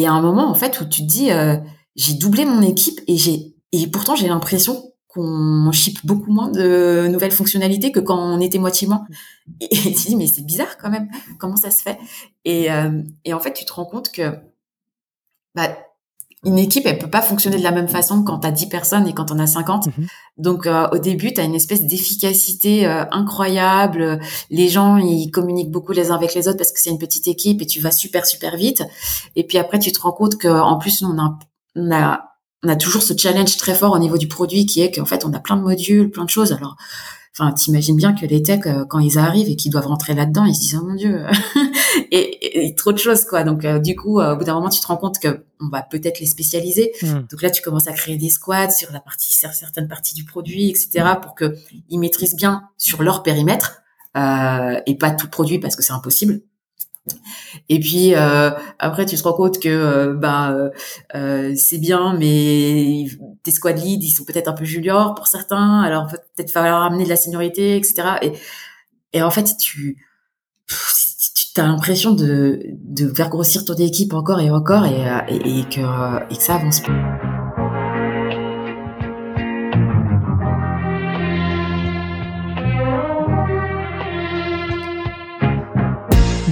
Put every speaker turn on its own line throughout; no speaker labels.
et à un moment en fait où tu te dis j'ai doublé mon équipe et j'ai et pourtant j'ai l'impression qu'on ship beaucoup moins de nouvelles fonctionnalités que quand on était moitié moins. Et, tu te dis mais c'est bizarre quand même, comment ça se fait? Et, et en fait tu te rends compte que bah, une équipe, elle peut pas fonctionner de la même façon quand tu as 10 personnes et quand on a 50. Mhm. Donc euh, au début, tu as une espèce d'efficacité euh, incroyable. Les gens, ils communiquent beaucoup les uns avec les autres parce que c'est une petite équipe et tu vas super super vite. Et puis après, tu te rends compte qu'en plus, on a, on a on a toujours ce challenge très fort au niveau du produit qui est qu'en fait, on a plein de modules, plein de choses. Alors Enfin, t'imagines bien que les techs, euh, quand ils arrivent et qu'ils doivent rentrer là-dedans, ils se disent oh mon dieu, et, trop de choses quoi. Donc euh, du coup, euh, au bout d'un moment, tu te rends compte que on va peut-être les spécialiser. Hmm. Donc là, tu commences à créer des squads sur la partie, sur certaines parties du produit, etc., pour que ils maîtrisent bien sur leur périmètre et pas tout produit parce que c'est impossible. Et puis euh, après, tu te rends compte que euh, bah euh, c'est bien, mais tes squad leads, ils sont peut-être un peu juniors pour certains. Alors peut-être falloir amener de la seniorité, etc. Et, et en fait, tu tu as l'impression de, de faire grossir ton équipe encore et encore et, et, et que, et que ça avance plus.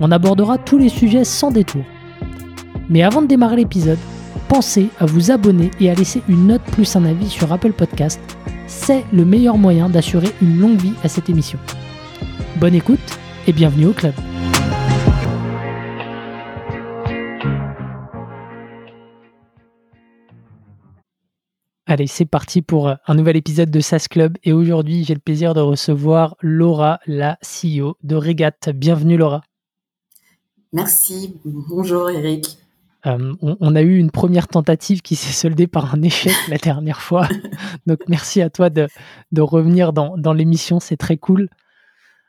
On abordera tous les sujets sans détour. Mais avant de démarrer l'épisode, pensez à vous abonner et à laisser une note plus un avis sur Apple Podcast. C'est le meilleur moyen d'assurer une longue vie à cette émission. Bonne écoute et bienvenue au club. Allez, c'est parti pour un nouvel épisode de SAS Club et aujourd'hui j'ai le plaisir de recevoir Laura, la CEO de Regat. Bienvenue Laura.
Merci. Bonjour Eric.
Euh, on, a eu une première tentative qui s'est soldée par un échec la dernière fois. Donc merci à toi de, revenir dans, l'émission, c'est très cool.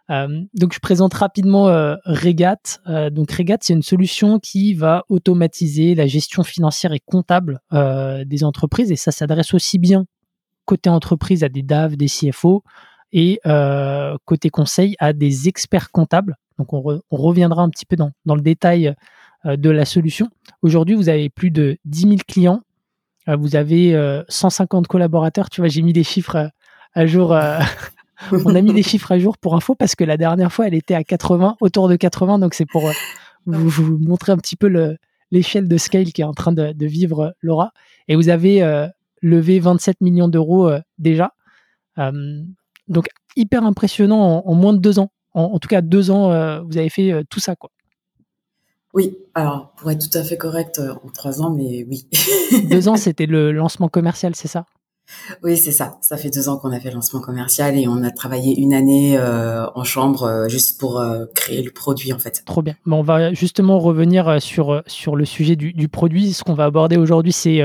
Euh, donc je présente rapidement euh, Regat. donc Regat, c'est une solution qui va automatiser la gestion financière et comptable des entreprises et ça s'adresse aussi bien côté entreprise à des DAV, des CFO et côté conseil à des experts comptables donc on, reviendra un petit peu dans, le détail euh, de la solution. Aujourd'hui, vous avez plus de 10 000 clients, euh, vous avez 150 euh, collaborateurs. Tu vois, j'ai mis des chiffres à jour. on a mis des chiffres à jour pour info parce que la dernière fois, elle était à 80, autour de 80. Donc c'est pour vous, montrer un petit peu l'échelle de scale qui est en train de, vivre Laura. Et vous avez levé 27 millions d'euros déjà. donc hyper impressionnant en, moins de deux ans en, tout cas deux ans, euh, vous avez fait euh, tout ça, quoi.
Oui, alors pour être tout à fait correct, euh, en trois ans, mais oui.
deux ans, c'était le lancement commercial, c'est ça?
Oui, c'est ça. Ça fait deux ans qu'on a fait le lancement commercial et on a travaillé une année en chambre juste pour créer le produit, en fait.
Trop bien. on va justement revenir sur, sur le sujet du, produit. Ce qu'on va aborder aujourd'hui, c'est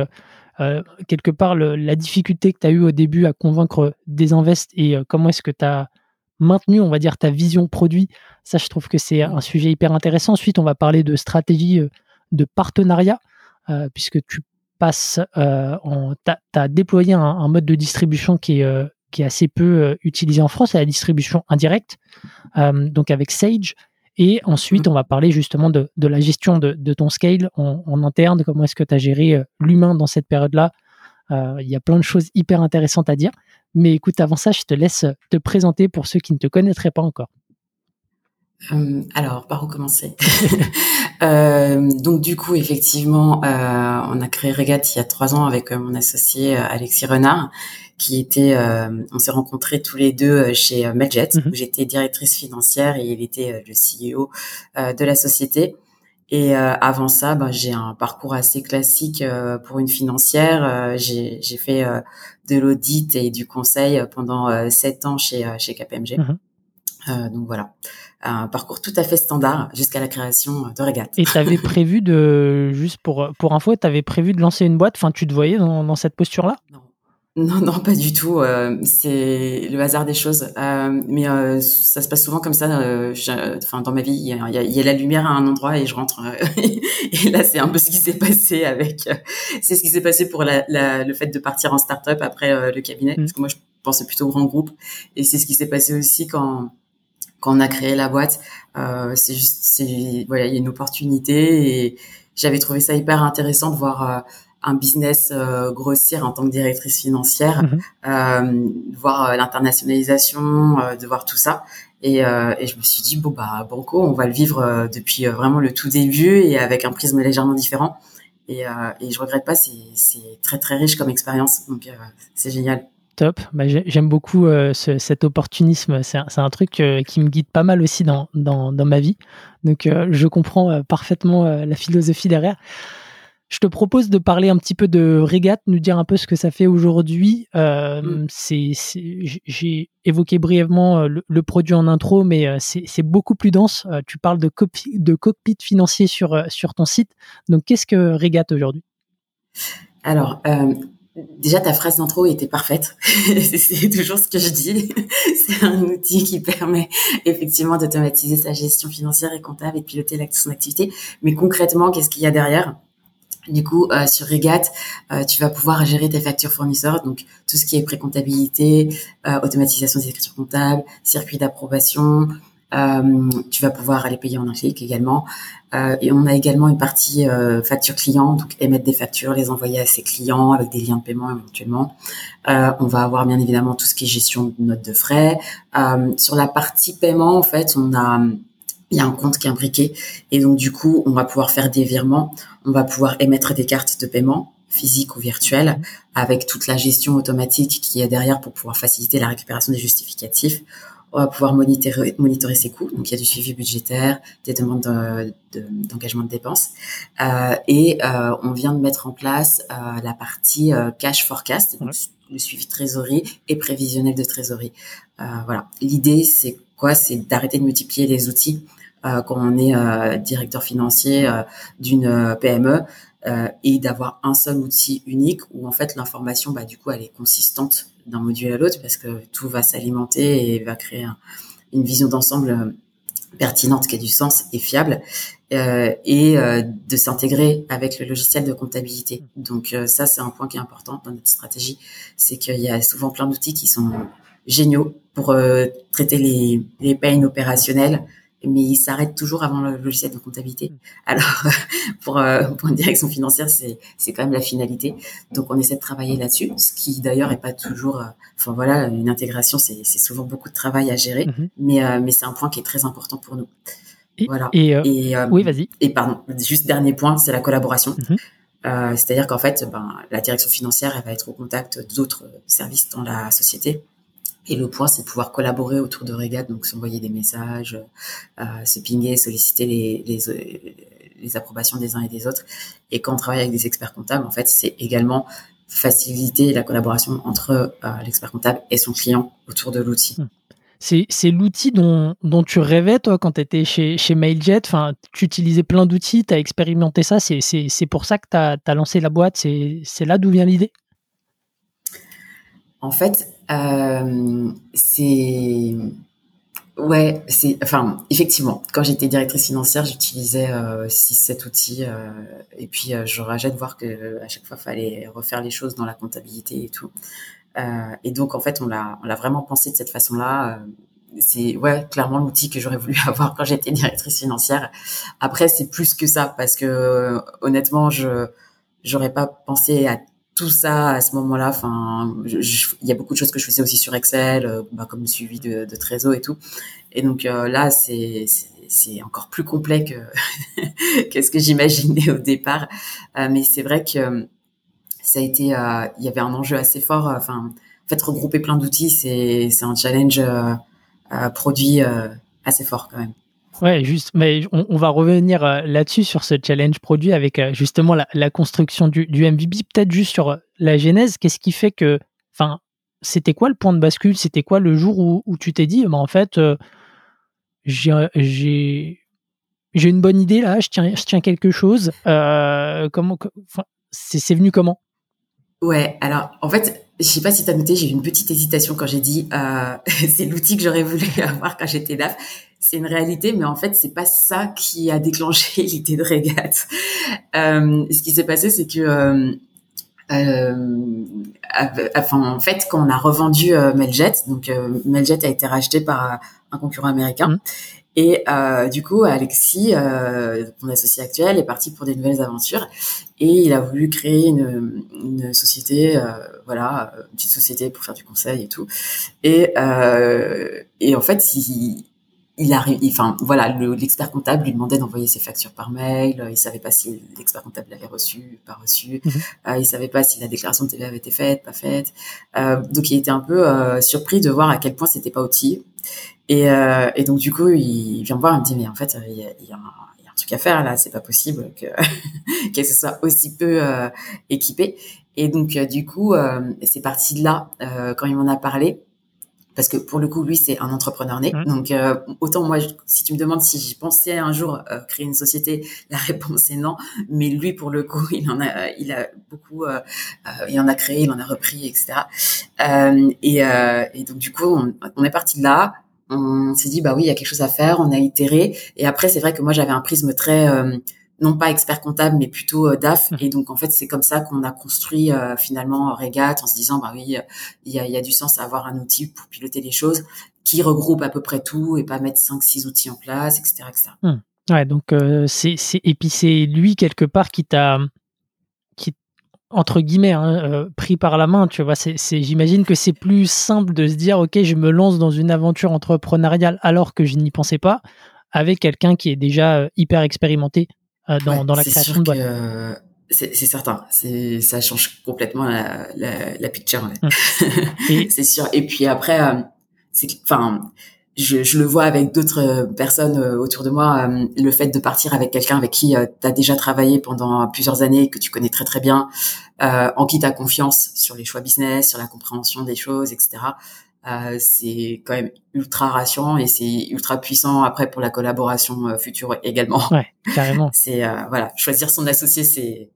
quelque part la difficulté que tu as eue au début à convaincre des invests et comment est-ce que tu as maintenu, on va dire, ta vision produit. Ça, je trouve que c'est un sujet hyper intéressant. Ensuite, on va parler de stratégie euh, de partenariat, euh, puisque tu passes, euh, tu as, déployé un, mode de distribution qui est, qui est assez peu utilisé en France, c'est la distribution indirecte, donc avec Sage. Et ensuite, mmh. on va parler justement de, la gestion de, ton scale en, en interne, comment est-ce que tu as géré l'humain dans cette période-là. Il y a plein de choses hyper intéressantes à dire. Mais écoute, avant ça, je te laisse te présenter pour ceux qui ne te connaîtraient pas encore.
Euh, alors, par où commencer? Euh, Donc, du coup, effectivement, euh, on a créé Regat il y a trois ans avec mon associé Alexis Renard, qui était, on s'est rencontrés tous les deux chez Medjet, mhm. où j'étais directrice financière et il était le CEO de la société. Et avant ça, bah, j'ai un parcours assez classique pour une financière. j'ai fait de l'audit et du conseil pendant sept ans chez chez KPMG. Mhm. Euh, donc voilà, un parcours tout à fait standard jusqu'à la création de Regat.
Et tu avais prévu de, juste pour, pour info, tu avais prévu de lancer une boîte, enfin tu te voyais dans, dans cette posture-là?
Non. Non, non, pas du tout. Euh, c'est le hasard des choses. Euh, mais euh, ça se passe souvent comme ça. Enfin, dans ma vie, il y, a, il y, a, la lumière à un endroit et je rentre. et là, c'est un peu ce qui s'est passé avec. c'est ce qui s'est passé pour la, la, le fait de partir en start-up après le cabinet, parce que moi, je pensais plutôt au grand groupe. Et c'est ce qui s'est passé aussi quand quand on a créé la boîte. c'est juste, c'est voilà, il y a une opportunité et j'avais trouvé ça hyper intéressant de voir un business euh, grossir en tant que directrice financière, mhm. euh, de voir euh, l'internationalisation, de voir tout ça. Et, et, je me suis dit bon bah banco, on va le vivre depuis vraiment le tout début et avec un prisme légèrement différent. Et, et je regrette pas, c'est très très riche comme expérience, donc c'est génial.
Top, bah, j'aime beaucoup ce, cet opportunisme, c'est un, un, truc qui me guide pas mal aussi dans, dans, dans ma vie. Donc je comprends parfaitement la philosophie derrière. Je te propose de parler un petit peu de Régate, nous dire un peu ce que ça fait aujourd'hui. Euh, mm. J'ai évoqué brièvement euh, le, produit en intro, mais euh, c'est beaucoup plus dense. tu parles de, de cockpit financier sur, sur ton site. Donc, qu'est-ce que Régate aujourd'hui?
Alors, déjà, ta phrase d'intro était parfaite. c'est toujours ce que je dis. c'est un outil qui permet effectivement d'automatiser sa gestion financière et comptable et de piloter son activité. Mais concrètement, qu'est-ce qu'il y a derrière? Du coup, euh, sur Regat, euh, tu vas pouvoir gérer tes factures fournisseurs, donc tout ce qui est précomptabilité, euh, automatisation des écritures comptables, circuit d'approbation. tu vas pouvoir aller payer en un clic également. et on a également une partie facture client, donc émettre des factures, les envoyer à ses clients avec des liens de paiement éventuellement. on va avoir bien évidemment tout ce qui est gestion de notes de frais. sur la partie paiement, en fait, on a il y a un compte qui est imbriqué. Et donc du coup on va pouvoir faire des virements, on va pouvoir émettre des cartes de paiement physiques ou virtuelles avec toute la gestion automatique qui est derrière pour pouvoir faciliter la récupération des justificatifs. On va pouvoir monitorer, monitorer ses coûts, donc il y a du suivi budgétaire, des demandes d'engagement de, dépenses, euh, et euh, on vient de mettre en place euh, la partie cash forecast, le suivi trésorerie et prévisionnel de trésorerie. voilà, l'idée c'est quoi C'est d'arrêter de multiplier les outils euh, quand on est euh, directeur financier euh, d'une PME et d'avoir un seul outil unique où en fait l'information, bah, du coup, elle est consistante d'un module à l'autre parce que tout va s'alimenter et va créer une vision d'ensemble pertinente qui a du sens et fiable et de s'intégrer avec le logiciel de comptabilité. Donc ça, c'est un point qui est important dans notre stratégie, c'est qu'il y a souvent plein d'outils qui sont géniaux pour traiter les, les pains opérationnels mais il s'arrête toujours avant le logiciel de comptabilité. Mm. Alors, pour, euh, pour une direction financière, c'est, c'est quand même la finalité. Donc, on essaie de travailler là-dessus, ce qui d'ailleurs est pas toujours. Euh, enfin voilà, une intégration, c'est, c'est souvent beaucoup de travail à gérer, mm-hmm. mais euh, mais c'est un point qui est très important pour nous.
Et, voilà. Et, oui, vas-y.
Et pardon, juste dernier point, c'est la collaboration. Mm-hmm. c'est-à-dire qu'en fait, ben, la direction financière, elle va être au contact d'autres services dans la société et le point, c'est de pouvoir collaborer autour de Regat, donc s'envoyer des messages, euh, se pinguer, solliciter les, les, approbations des uns et des autres. Et quand on travaille avec des experts comptables, en fait, c'est également faciliter la collaboration entre euh, l'expert comptable et son client autour de l'outil. Hmm.
C'est l'outil dont, tu rêvais, toi, quand tu étais chez, Mailjet? Enfin, tu utilisais plein d'outils, tu as expérimenté ça. C'est pour ça que tu as, lancé la boîte. C'est là d'où vient l'idée?
En fait, euh, c'est ouais, c'est enfin effectivement. Quand j'étais directrice financière, j'utilisais euh, six, sept outils euh, et puis euh, je rajette de voir que à chaque fois fallait refaire les choses dans la comptabilité et tout. et donc en fait, on l'a on l'a vraiment pensé de cette façon-là c'est ouais clairement l'outil que j'aurais voulu avoir quand j'étais directrice financière. Après c'est plus que ça parce que honnêtement je j'aurais pas pensé à tout ça à ce moment-là. Enfin, il y a beaucoup de choses que je faisais aussi sur Excel, euh, bah, comme suivi de, de Trésor et tout. Et donc euh, là, c'est c'est encore plus complet que quest ce que j'imaginais au départ. Euh, mais c'est vrai que ça a été, il y avait un enjeu assez fort. Enfin, en fait, regrouper plein d'outils, c'est c'est un challenge produit assez fort quand même.
Ouais, juste, mais on, va revenir euh, là-dessus sur ce challenge produit avec euh, justement la, construction du, du MVP. Peut-être juste sur euh, la genèse, qu'est-ce qui fait que, enfin, c'était quoi le point de bascule? C'était quoi le jour où, tu t'es dit, bah, en fait, j'ai une bonne idée là, je tiens, je tiens quelque chose. C'est venu comment?
Ouais, alors en fait, je sais pas si tu as noté, j'ai eu une petite hésitation quand j'ai dit c'est l'outil que j'aurais voulu avoir quand j'étais DAF. C'est une réalité, mais en fait, c'est pas ça qui a déclenché l'idée de régate. Euh, ce qui s'est passé, c'est que euh, euh, enfin, en fait, quand on a revendu euh, Meljet, donc euh, Meljet a été racheté par un concurrent américain, mmh. Et euh, du coup, Alexis, euh, mon associé actuel, est parti pour des nouvelles aventures et il a voulu créer une, une société, euh, voilà, une petite société pour faire du conseil et tout. Et, euh, et en fait, il, il arrive, enfin voilà, l'expert comptable lui demandait d'envoyer ses factures par mail. Il savait pas si l'expert comptable l'avait reçu, pas reçu. Mhm. Euh, il savait pas si la déclaration de TVA avait été faite, pas faite. Euh, donc il était un peu euh, surpris de voir à quel point c'était pas outillé. Et, euh, et, donc du coup, il vient me voir, il me dit mais en fait, il y a, il y a, un, truc à faire là, c'est pas possible que que ce soit aussi peu euh, équipé. Et donc euh, du coup, c'est parti de là quand il m'en a parlé parce que pour le coup, lui, c'est un entrepreneur né. Mmh. Donc, euh, autant moi, si tu me demandes si j'ai pensé un jour euh, créer une société, la réponse est non. Mais lui, pour le coup, il en a, il a beaucoup, euh, il en a créé, il en a repris, etc. Et, et, donc, du coup, on, on est parti de là. On s'est dit, bah oui, il y a quelque chose à faire. On a itéré. Et après, c'est vrai que moi, j'avais un prisme très non pas expert comptable, mais plutôt euh, DAF. Mmh. Et donc, en fait, c'est comme ça qu'on a construit euh, finalement Regat en se disant, bah oui, il y a, y a, du sens à avoir un outil pour piloter les choses qui regroupe à peu près tout et pas mettre cinq, six outils en place, etc. etc.
Mmh. Ouais, donc, euh, c'est, et puis c'est lui, quelque part, qui t'a, qui, entre guillemets, hein, pris par la main, tu vois. C'est, j'imagine que c'est plus simple de se dire, OK, je me lance dans une aventure entrepreneuriale alors que je n'y pensais pas, avec quelqu'un qui est déjà hyper expérimenté euh, dans, dans, la création de boîte.
Euh, c'est certain, ça change complètement la, la, la picture. Hum. c'est sûr. Et puis après, euh, enfin, je, je, le vois avec d'autres personnes autour de moi, le fait de partir avec quelqu'un avec qui tu as déjà travaillé pendant plusieurs années, que tu connais très très bien, euh, en qui tu as confiance sur les choix business, sur la compréhension des choses, etc. Euh, c'est quand même ultra rassurant et c'est ultra puissant après pour la collaboration euh, future également.
Ouais, carrément.
c'est euh, voilà, choisir son associé, c'est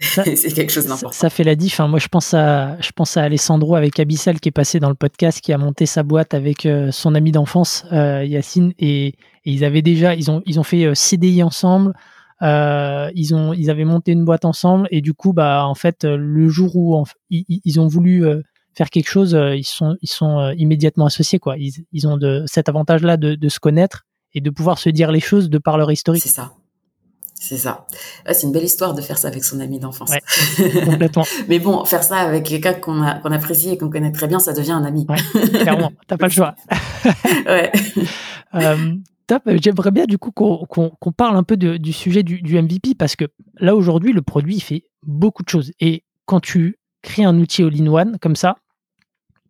c'est quelque chose d'important.
Ça, fait la diff. Hein. Moi, je pense à je pense à Alessandro avec Abyssal qui est passé dans le podcast, qui a monté sa boîte avec son ami d'enfance Yacine et, ils avaient déjà ils ont ils ont fait CDI ensemble. ils ont ils avaient monté une boîte ensemble et du coup bah en fait le jour où ils, ils, ont voulu faire quelque chose, euh, ils sont, ils sont euh, immédiatement associés. Quoi. Ils, ils ont de, cet avantage-là de, de, se connaître et de pouvoir se dire les choses de par leur historique.
C'est ça. C'est ça. c'est une belle histoire de faire ça avec son ami d'enfance.
complètement.
Mais bon, faire ça avec quelqu'un qu'on qu'on apprécie et qu'on connaît très bien, ça devient un ami.
Ouais, clairement, t'as pas le choix.
ouais.
Euh, top. J'aimerais bien du coup qu'on parle un peu de, du sujet du, du, MVP parce que là aujourd'hui, le produit il fait beaucoup de choses. Et quand tu crées un outil all-in-one comme ça,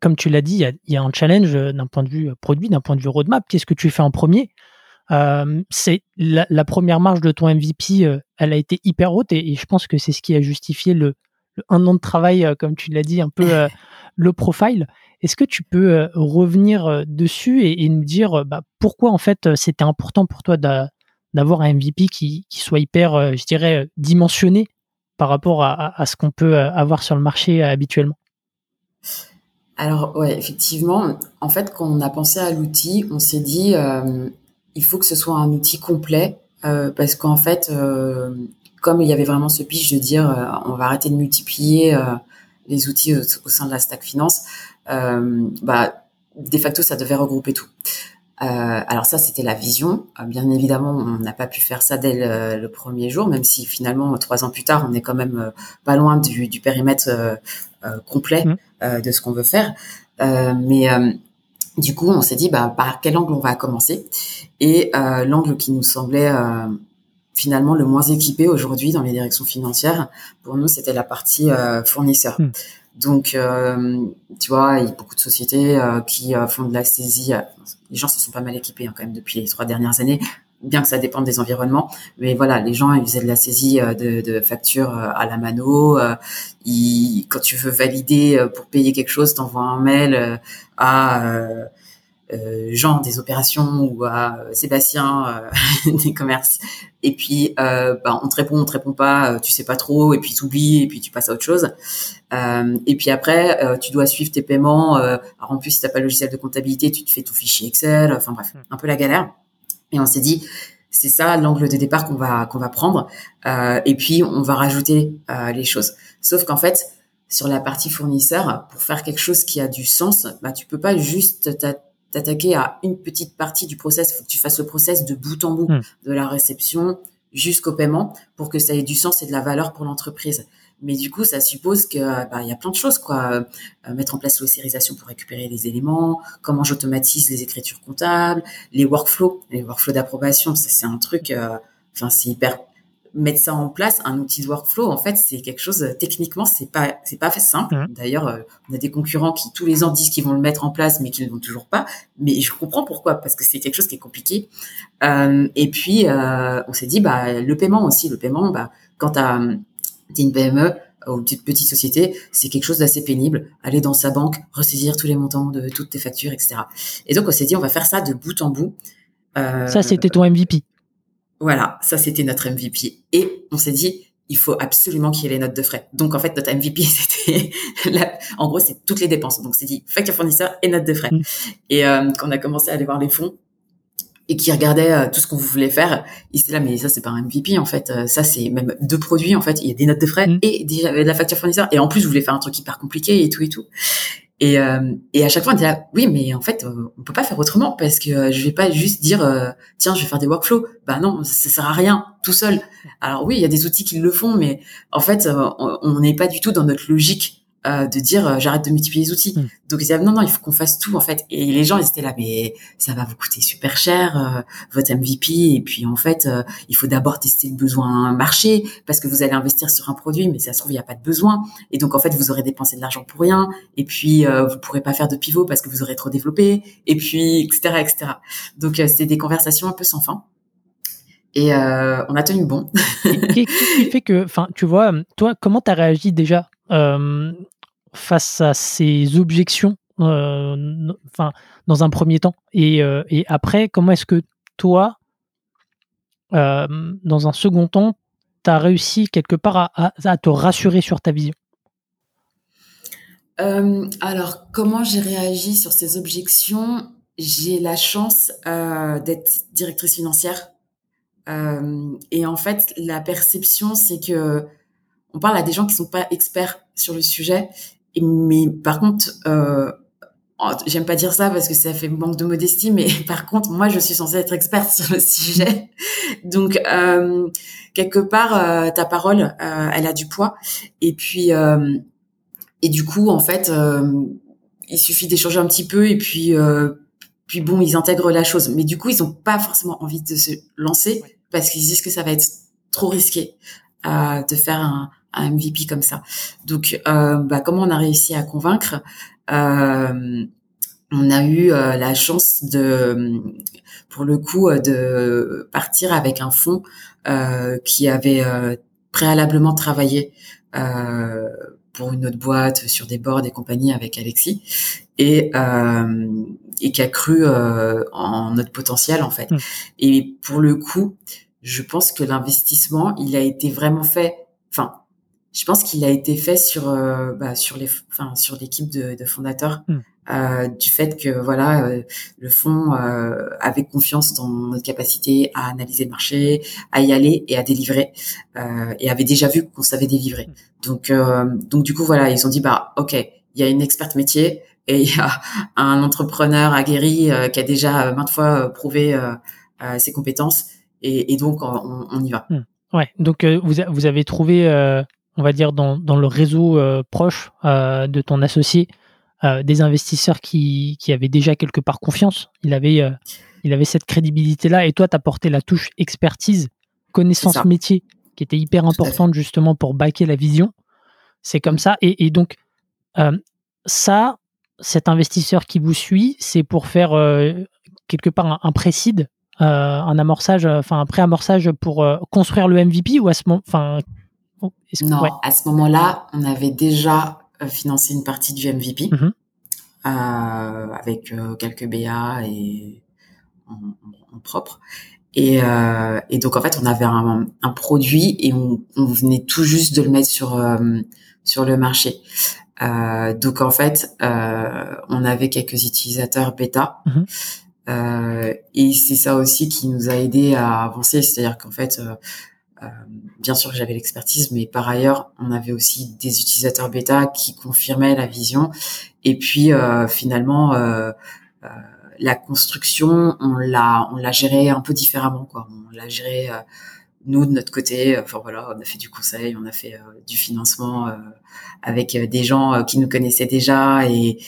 comme tu l'as dit, il y, a un challenge euh, d'un point de vue euh, produit, d'un point de vue roadmap. Qu'est-ce que tu fais en premier? Euh, C'est la, première marge de ton MVP, elle a été hyper haute et, je pense que c'est ce qui a justifié le, un an de travail, comme tu l'as dit, un peu le profile. Est-ce que tu peux revenir dessus et, nous dire bah, pourquoi en fait c'était important pour toi d'avoir un MVP qui, qui soit hyper, je dirais, dimensionné par rapport à, à ce qu'on peut avoir sur le marché habituellement?
Alors ouais, effectivement, en fait, quand on a pensé à l'outil, on s'est dit euh, il faut que ce soit un outil complet euh, parce qu'en fait, euh, comme il y avait vraiment ce pitch de dire euh, on va arrêter de multiplier les outils au, sein de la stack finance, bah de facto ça devait regrouper tout. alors ça, c'était la vision. bien évidemment, on n'a pas pu faire ça dès le, premier jour, même si finalement, trois ans plus tard, on est quand même pas loin du, périmètre complet mmh. euh, de ce qu'on veut faire. Euh, mais du coup, on s'est dit, bah, par quel angle on va commencer? Et l'angle qui nous semblait finalement le moins équipé aujourd'hui dans les directions financières, pour nous, c'était la partie fournisseur. Mmh. Donc, euh, tu vois, il y a beaucoup de sociétés qui font de la saisie. Les gens se sont pas mal équipés hein, quand même depuis les trois dernières années bien que ça dépende des environnements. Mais voilà, les gens, ils faisaient de la saisie euh, de, de factures euh, à la mano. Euh, quand tu veux valider pour payer quelque chose, t'envoies un mail à Jean des opérations ou à Sébastien des commerces. Et puis, bah, on te répond, on te répond pas, tu sais pas trop, et puis tu oublies, et puis tu passes à autre chose. et puis après, tu dois suivre tes paiements. alors en plus, si t'as pas le logiciel de comptabilité, tu te fais ton fichier Excel. Enfin bref, un peu la galère. Et on s'est dit, c'est ça l'angle de départ qu'on va qu'on va prendre. Euh, et puis on va rajouter euh, les choses. Sauf qu'en fait, sur la partie fournisseur, pour faire quelque chose qui a du sens, bah tu peux pas juste t'attaquer à une petite partie du process. Il faut que tu fasses le process de bout en bout, hmm. de la réception jusqu'au paiement, pour que ça ait du sens et de la valeur pour l'entreprise. Mais du coup, ça suppose que bah, il y a plein de choses, quoi. Euh, mettre en place l'ossérisation pour récupérer les éléments, comment j'automatise les écritures comptables, les workflows, les workflows d'approbation. Ça, c'est un truc. Euh, enfin, c'est hyper. Mettre ça en place, un outil de workflow, en fait, c'est quelque chose. Techniquement, c'est pas, c'est pas simple. Mmh. D'ailleurs, euh, on a des concurrents qui tous les ans disent qu'ils vont le mettre en place, mais qui ne l'ont toujours pas. Mais je comprends pourquoi, parce que c'est quelque chose qui est compliqué. et puis, on s'est dit, bah, le paiement aussi, le paiement, bah, quand t'as t'es une PME ou une petite société, c'est quelque chose d'assez pénible. Aller dans sa banque, ressaisir tous les montants de toutes tes factures, etc. Et donc on s'est dit on va faire ça de bout en bout.
Euh, ça c'était ton MVP.
Voilà, ça c'était notre MVP. Et on s'est dit il faut absolument qu'il y ait les notes de frais. Donc en fait notre MVP c'était en gros c'est toutes les dépenses. Donc c'est dit facture fournisseur et notes de frais. Mm. Et euh, quand on a commencé à aller voir les fonds, et qui regardait euh, tout ce qu'on voulait faire, il s'est là mais ça c'est pas un MVP en fait, euh, ça c'est même deux produits en fait, il y a des notes de frais mm. et déjà de la facture fournisseur et en plus je voulais faire un truc hyper compliqué et tout et tout. Et, euh, et à chaque fois on dit là oui mais en fait on peut pas faire autrement parce que je vais pas juste dire tiens je vais faire des workflows, bah non ça sert à rien tout seul. Alors oui il y a des outils qui le font mais en fait on n'est pas du tout dans notre logique euh, de dire euh, j'arrête de multiplier les outils. Hmm. Donc ils disaient non non il faut qu'on fasse tout en fait. Et les gens ils étaient là mais ça va vous coûter super cher euh, votre MVP et puis en fait il faut d'abord tester le besoin marché parce que vous allez investir sur un produit mais ça se trouve il n'y a pas de besoin et donc en fait vous aurez dépensé de l'argent pour rien et puis vous pourrez pas faire de pivot parce que vous aurez trop développé et puis etc etc. Donc c'était des conversations un peu sans fin. Et on a tenu bon.
Qu'est-ce qui fait que, enfin, tu vois, toi, comment tu as réagi déjà euh, face à ces objections euh, enfin, dans un premier temps et, euh, après, comment est-ce que toi, dans un second temps, tu as réussi quelque part à, à, te rassurer sur ta vision?
Alors, comment j'ai réagi sur ces objections? J'ai la chance d'être directrice financière. et en fait, la perception, c'est que on parle à des gens qui sont pas experts sur le sujet. Mais par contre, euh, oh, j'aime pas dire ça parce que ça fait manque de modestie, mais par contre, moi, je suis censée être experte sur le sujet. Donc, euh, quelque part, euh, ta parole, euh, elle a du poids. Et puis, euh, et du coup, en fait, il suffit d'échanger un petit peu et puis, puis bon, ils intègrent la chose. Mais du coup, ils ont pas forcément envie de se lancer parce qu'ils disent que ça va être trop risqué de faire un, un MVP comme ça. Donc, euh, bah, comment on a réussi à convaincre euh, On a eu euh, la chance de, pour le coup, de partir avec un fonds qui avait préalablement travaillé pour une autre boîte sur des boards et compagnie avec Alexis et et qui a cru en notre potentiel en fait. Mmh. Et pour le coup, je pense que l'investissement, il a été vraiment fait. Enfin, je pense qu'il a été fait sur euh, bah, sur les enfin sur l'équipe de, de, fondateurs hmm. euh, du fait que voilà euh, le fonds euh, avait confiance dans notre capacité à analyser le marché à y aller et à délivrer euh, et avait déjà vu qu'on savait délivrer hmm. donc donc du coup voilà ils ont dit bah ok il y a une experte métier et il y a un entrepreneur aguerri qui a déjà maintes fois prouvé ses compétences et, et donc on, on, y va.
Hmm. Ouais, donc vous, vous avez trouvé on va dire, dans, dans le réseau euh, proche euh, de ton associé, euh, des investisseurs qui, qui, avaient déjà quelque part confiance. Il avait, il avait cette crédibilité-là et toi, tu as porté la touche expertise, connaissance métier, qui était hyper importante justement pour baquer la vision. C'est comme ça. Et, donc, ça, cet investisseur qui vous suit, c'est pour faire quelque part un, un précide, un amorçage, enfin un pré-amorçage pour construire le MVP ou à ce moment, enfin
non, à ce moment-là, on avait déjà euh, financé une partie du MVP. Mhm. avec quelques BA et en, propre. Et, et, donc en fait, on avait un, un produit et on, on, venait tout juste de le mettre sur sur le marché. Euh, donc en fait, euh, on avait quelques utilisateurs bêta. Mhm. Euh, et c'est ça aussi qui nous a aidé à avancer, c'est-à-dire qu'en fait, euh, euh, bien sûr que j'avais l'expertise, mais par ailleurs, on avait aussi des utilisateurs bêta qui confirmaient la vision. Et puis finalement, la construction, on l'a, on l'a géré un peu différemment, quoi. On l'a géré nous de notre côté, enfin voilà, on a fait du conseil, on a fait euh, du financement euh, avec euh, des gens qui nous connaissaient déjà et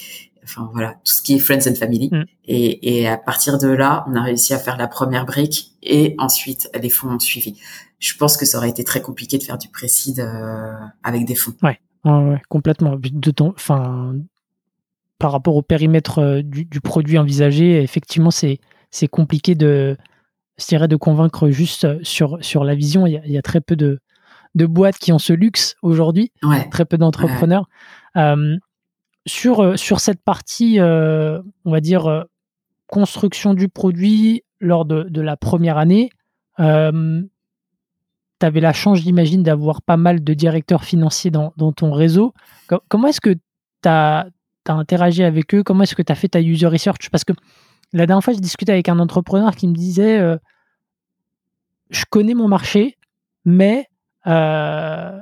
enfin voilà, tout ce qui est friends and family. Mm. Et, et, à partir de là, on a réussi à faire la première brique et ensuite les fonds ont suivi. Je pense que ça aurait été très compliqué de faire du précide avec des fonds.
Ouais, ouais, complètement. De ton, enfin, par rapport au périmètre du, du produit envisagé, effectivement, c'est c'est compliqué de je de convaincre juste euh, sur, sur la vision. Il y a, très peu de, de boîtes qui ont ce luxe aujourd'hui, très peu d'entrepreneurs. Euh, sur, euh, sur cette partie, on va dire, construction du produit lors de, de la première année, tu avais la chance, j'imagine, d'avoir pas mal de directeurs financiers dans, ton réseau. comment est-ce que tu as, interagi avec eux? Comment est-ce que tu as fait ta user research? Parce que la dernière fois, j'ai discuté avec un entrepreneur qui me disait euh, Je connais mon marché, mais. Euh,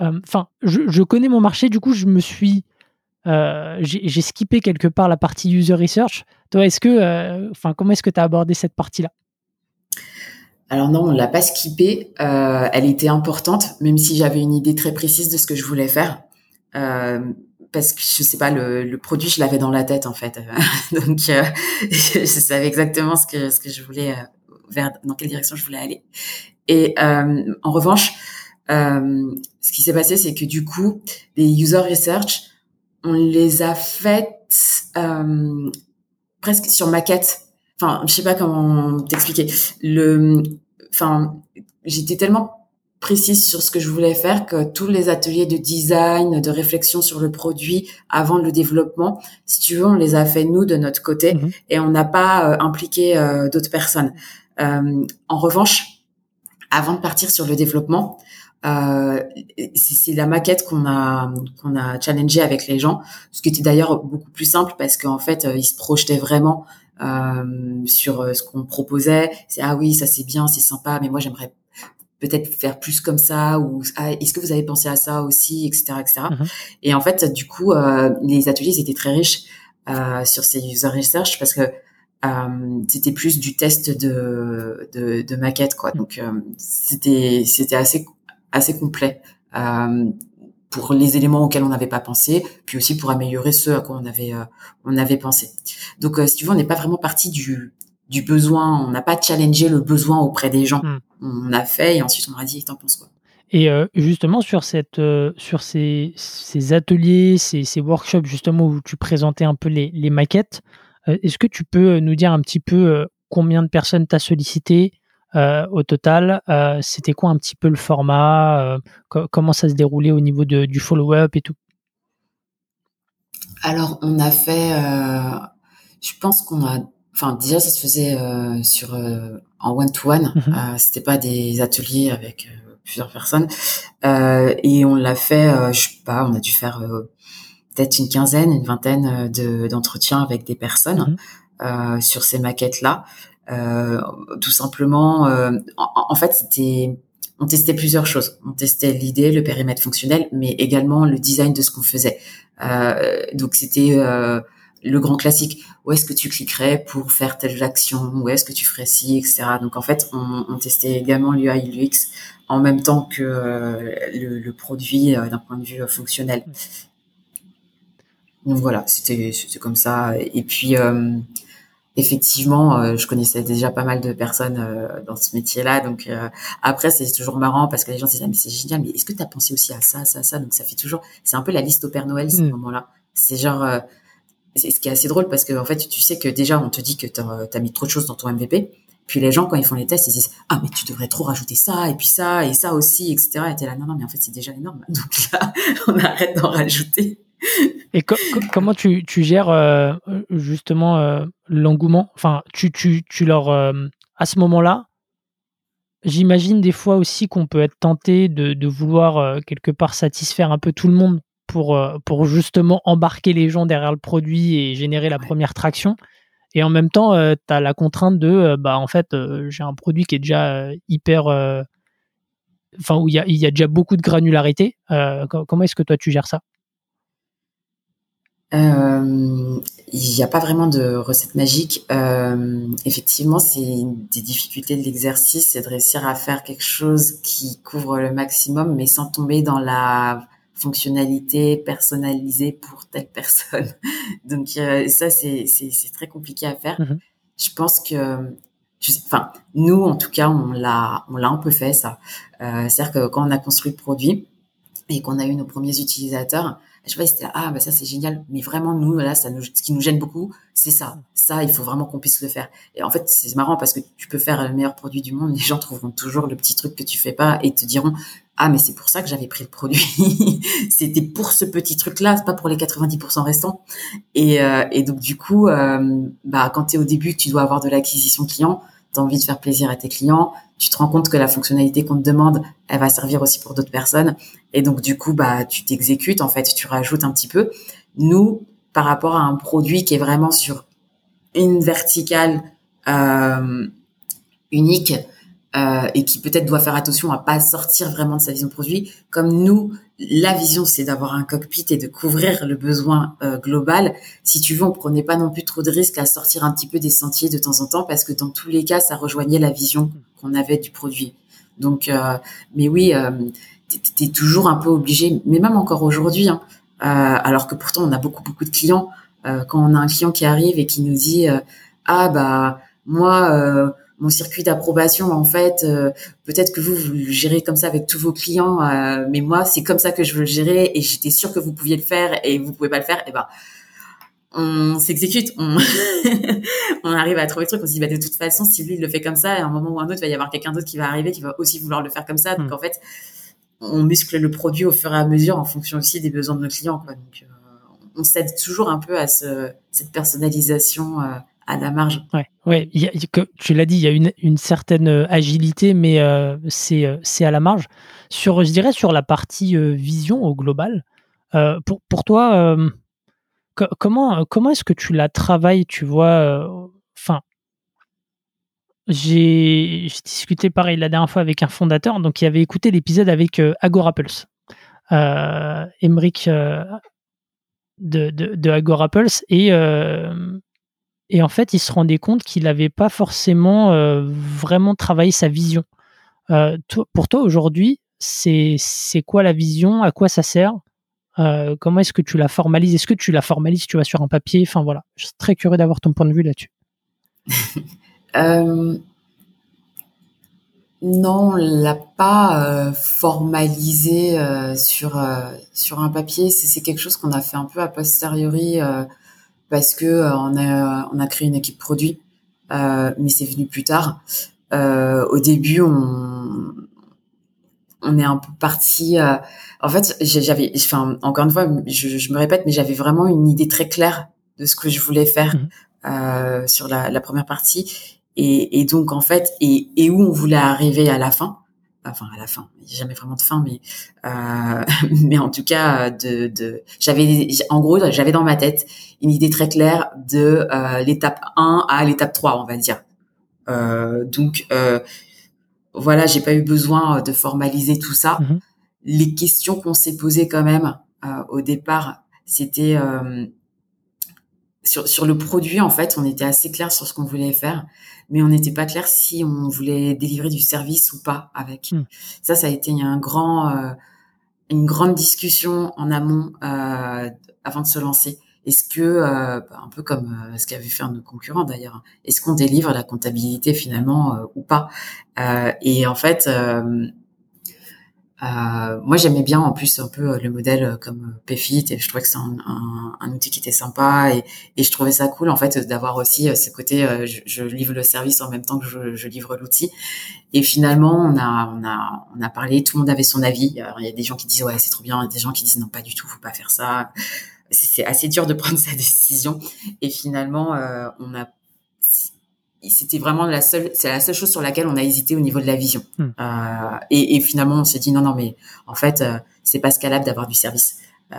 euh, enfin, je, connais mon marché, du coup, je me suis. j'ai skippé quelque part la partie user research. Toi, est-ce que. Enfin, comment est-ce que tu as abordé cette partie-là?
Alors non, on l'a pas skippé. elle était importante, même si j'avais une idée très précise de ce que je voulais faire. Parce que je sais pas le, le produit je l'avais dans la tête en fait. Donc euh, je, savais exactement ce que ce que je voulais euh, vers dans quelle direction je voulais aller. Et euh, en revanche ce qui s'est passé c'est que du coup les user research on les a faites presque sur maquette enfin je sais pas comment t'expliquer le enfin j'étais tellement précise sur ce que je voulais faire que tous les ateliers de design, de réflexion sur le produit avant le développement, si tu veux, on les a fait nous de notre côté mhm. et on n'a pas euh, impliqué euh, d'autres personnes. Euh, en revanche, avant de partir sur le développement, c'est la maquette qu'on a qu'on a challengé avec les gens, ce qui était d'ailleurs beaucoup plus simple parce qu'en fait ils se projetaient vraiment sur ce qu'on proposait. C'est ah oui ça c'est bien, c'est sympa, mais moi j'aimerais peut-être faire plus comme ça ou ah, est-ce que vous avez pensé à ça aussi etc etc mhm. et en fait du coup euh, les ateliers étaient très riches euh, sur ces user research parce que euh, c'était plus du test de de, de maquette quoi donc euh, c'était c'était assez assez complet euh, pour les éléments auxquels on n'avait pas pensé, puis aussi pour améliorer ceux à quoi on avait on avait pensé. Donc si tu veux, on n'est pas vraiment parti du du besoin, on n'a pas challengé le besoin auprès des gens. Hmm. On a fait et ensuite on a dit t'en penses quoi?
Et euh, justement sur cette euh, sur ces, ces ateliers, ces, ces, workshops justement où tu présentais un peu les, les maquettes, euh, est-ce que tu peux nous dire un petit peu combien de personnes t'as sollicité? Au total C'était quoi un petit peu le format Comment ça se déroulait au niveau de, du follow-up et tout?
Alors on a fait, je pense qu'on a enfin déjà ça se faisait euh, sur euh, en one to one euh, c'était pas des ateliers avec euh, plusieurs personnes. Et on l'a fait je sais pas on a dû faire peut-être une quinzaine une vingtaine de d'entretiens avec des personnes mhm. sur ces maquettes là tout simplement en, en, fait c'était on testait plusieurs choses. On testait l'idée, le périmètre fonctionnel, mais également le design de ce qu'on faisait. Euh, donc c'était euh, le grand classique. Où est-ce que tu cliquerais pour faire telle action? Où est-ce que tu ferais ci, etc. Donc en fait, on, on testait également l'UI l'UX en même temps que euh, le, le, produit euh, d'un point de vue euh, fonctionnel. Donc voilà, c'était c'était comme ça. Et puis effectivement, je connaissais déjà pas mal de personnes dans ce métier-là. Donc après, c'est toujours marrant parce que les gens disent ah, mais c'est génial, mais est-ce que tu as pensé aussi à ça, ça, ça? Donc ça fait toujours, c'est un peu la liste au Père Noël ce mm. moment-là. C'est genre c'est ce qui est assez drôle parce que en fait tu sais que déjà on te dit que tu as, mis trop de choses dans ton MVP puis les gens quand ils font les tests ils disent ah mais tu devrais trop rajouter ça et puis ça et ça aussi etc et t'es là non non mais en fait c'est déjà énorme donc là on arrête d'en rajouter
Et comment tu, tu gères euh, justement euh, l'engouement? Enfin, tu, tu, tu leur. Euh, à ce moment-là, j'imagine des fois aussi qu'on peut être tenté de, de vouloir quelque part satisfaire un peu tout le monde pour, pour justement embarquer les gens derrière le produit et générer la première traction. Et en même temps, tu as la contrainte de, bah, en fait, j'ai un produit qui est déjà hyper. Enfin, où il y a, y a, déjà beaucoup de granularité. comment est-ce que toi, tu gères ça?
Il n'y a pas vraiment de recette magique. Euh, effectivement, c'est des difficultés de l'exercice, c'est de réussir à faire quelque chose qui couvre le maximum, mais sans tomber dans la fonctionnalité personnalisée pour telle personne. Donc euh, ça, c'est très compliqué à faire. Mm-hmm. Je pense que, enfin, nous en tout cas, on l'a on l'a un peu fait ça. Euh, C'est-à-dire que quand on a construit le produit et qu'on a eu nos premiers utilisateurs, je vois, c'était ah bah ça c'est génial, mais vraiment nous là, ça nous, ce qui nous gêne beaucoup, c'est ça. Ça, il faut vraiment qu'on puisse le faire. Et en fait, c'est marrant parce que tu peux faire le meilleur produit du monde, les gens trouveront toujours le petit truc que tu fais pas et te diront ah mais c'est pour ça que j'avais pris le produit. c'était pour ce petit truc là, c'est pas pour les 90% restants. Et, euh, et donc du coup, euh, bah quand tu es au début, tu dois avoir de l'acquisition client envie de faire plaisir à tes clients, tu te rends compte que la fonctionnalité qu'on te demande, elle va servir aussi pour d'autres personnes. Et donc, du coup, bah, tu t'exécutes, en fait, tu rajoutes un petit peu. Nous, par rapport à un produit qui est vraiment sur une verticale euh, unique, euh, et qui peut-être doit faire attention à pas sortir vraiment de sa vision produit. Comme nous, la vision, c'est d'avoir un cockpit et de couvrir le besoin euh, global. Si tu veux, on prenait pas non plus trop de risques à sortir un petit peu des sentiers de temps en temps parce que dans tous les cas, ça rejoignait la vision qu'on avait du produit. Donc, euh, mais oui, euh, tu toujours un peu obligé, mais même encore aujourd'hui, hein, alors que pourtant on a beaucoup beaucoup de clients. quand on a un client qui arrive et qui nous dit ah bah moi mon circuit d'approbation en fait euh, peut-être que vous vous le gérez comme ça avec tous vos clients euh, mais moi c'est comme ça que je veux le gérer et j'étais sûre que vous pouviez le faire et vous pouvez pas le faire et ben on s'exécute on, on arrive à trouver le truc on se dit bah, de toute façon si lui il le fait comme ça à un moment ou un autre il va y avoir quelqu'un d'autre qui va arriver qui va aussi vouloir le faire comme ça donc hmm. en fait on muscle le produit au fur et à mesure en fonction aussi des besoins de nos clients quoi donc euh, on cède toujours un peu à ce, cette personnalisation à la marge.
Ouais, ouais. tu l'as dit, il y a une, certaine euh, agilité, mais euh, c'est euh, c'est à la marge. Sur, je dirais, sur la partie vision au global, pour, toi, comment est-ce que tu la travailles, tu vois Enfin, j'ai discuté pareil la dernière fois avec un fondateur, donc il avait écouté l'épisode avec Agora Pulse, Emric de, de, de Agora Pulse, et et en fait, il se rendait compte qu'il n'avait pas forcément euh, vraiment travaillé sa vision. Euh, pour toi, aujourd'hui, c'est quoi la vision? À quoi ça sert? Euh, Comment est-ce que tu la formalises? Est-ce que tu la formalises, tu vas sur un papier? Enfin voilà, je suis très curieux d'avoir ton point de vue là-dessus.
Non, on l'a pas formalisé sur sur un papier. C'est quelque chose qu'on a fait un peu a posteriori parce que euh, on a on a créé une équipe produit, euh, mais c'est venu plus tard. Euh, au début, on on est un peu parti. en fait, j'avais, enfin, encore une fois, je, me répète, mais j'avais vraiment une idée très claire de ce que je voulais faire mmh. sur la, la, première partie, et, et, donc en fait, et, et où on voulait arriver à la fin enfin à la fin, il n'y a jamais vraiment de fin, mais euh, mais en tout cas de, de j'avais en gros j'avais dans ma tête une idée très claire de euh, l'étape 1 à l'étape 3 on va dire. Euh, donc voilà, j'ai pas eu besoin de formaliser tout ça. Mm-hmm. Les questions qu'on s'est posées quand même au départ, c'était sur, sur le produit, en fait, on était assez clair sur ce qu'on voulait faire, mais on n'était pas clair si on voulait délivrer du service ou pas avec. Hmm. Ça, ça a été un grand, euh, une grande discussion en amont euh, avant de se lancer. Est-ce que, euh, bah, un peu comme euh, ce qu'avaient fait nos concurrents d'ailleurs, est-ce qu'on délivre la comptabilité finalement euh, ou pas? Et en fait, euh, moi, j'aimais bien en plus un peu euh, le modèle euh, comme PFIT et je trouvais que c'est un, un, un, outil qui était sympa et, et, je trouvais ça cool en fait d'avoir aussi ce côté je, je, livre le service en même temps que je, je livre l'outil. Et finalement, on a, on a, on a parlé, tout le monde avait son avis. Alors, il y a des gens qui disent ouais c'est trop bien, il y a des gens qui disent non pas du tout, faut pas faire ça. c'est assez dur de prendre sa décision. Et finalement, on a c'était vraiment la seule, c'est la seule chose sur laquelle on a hésité au niveau de la vision. Hmm. Euh, et, et, finalement, on s'est dit non, non, mais en fait, euh, c'est pas scalable d'avoir du service. Euh,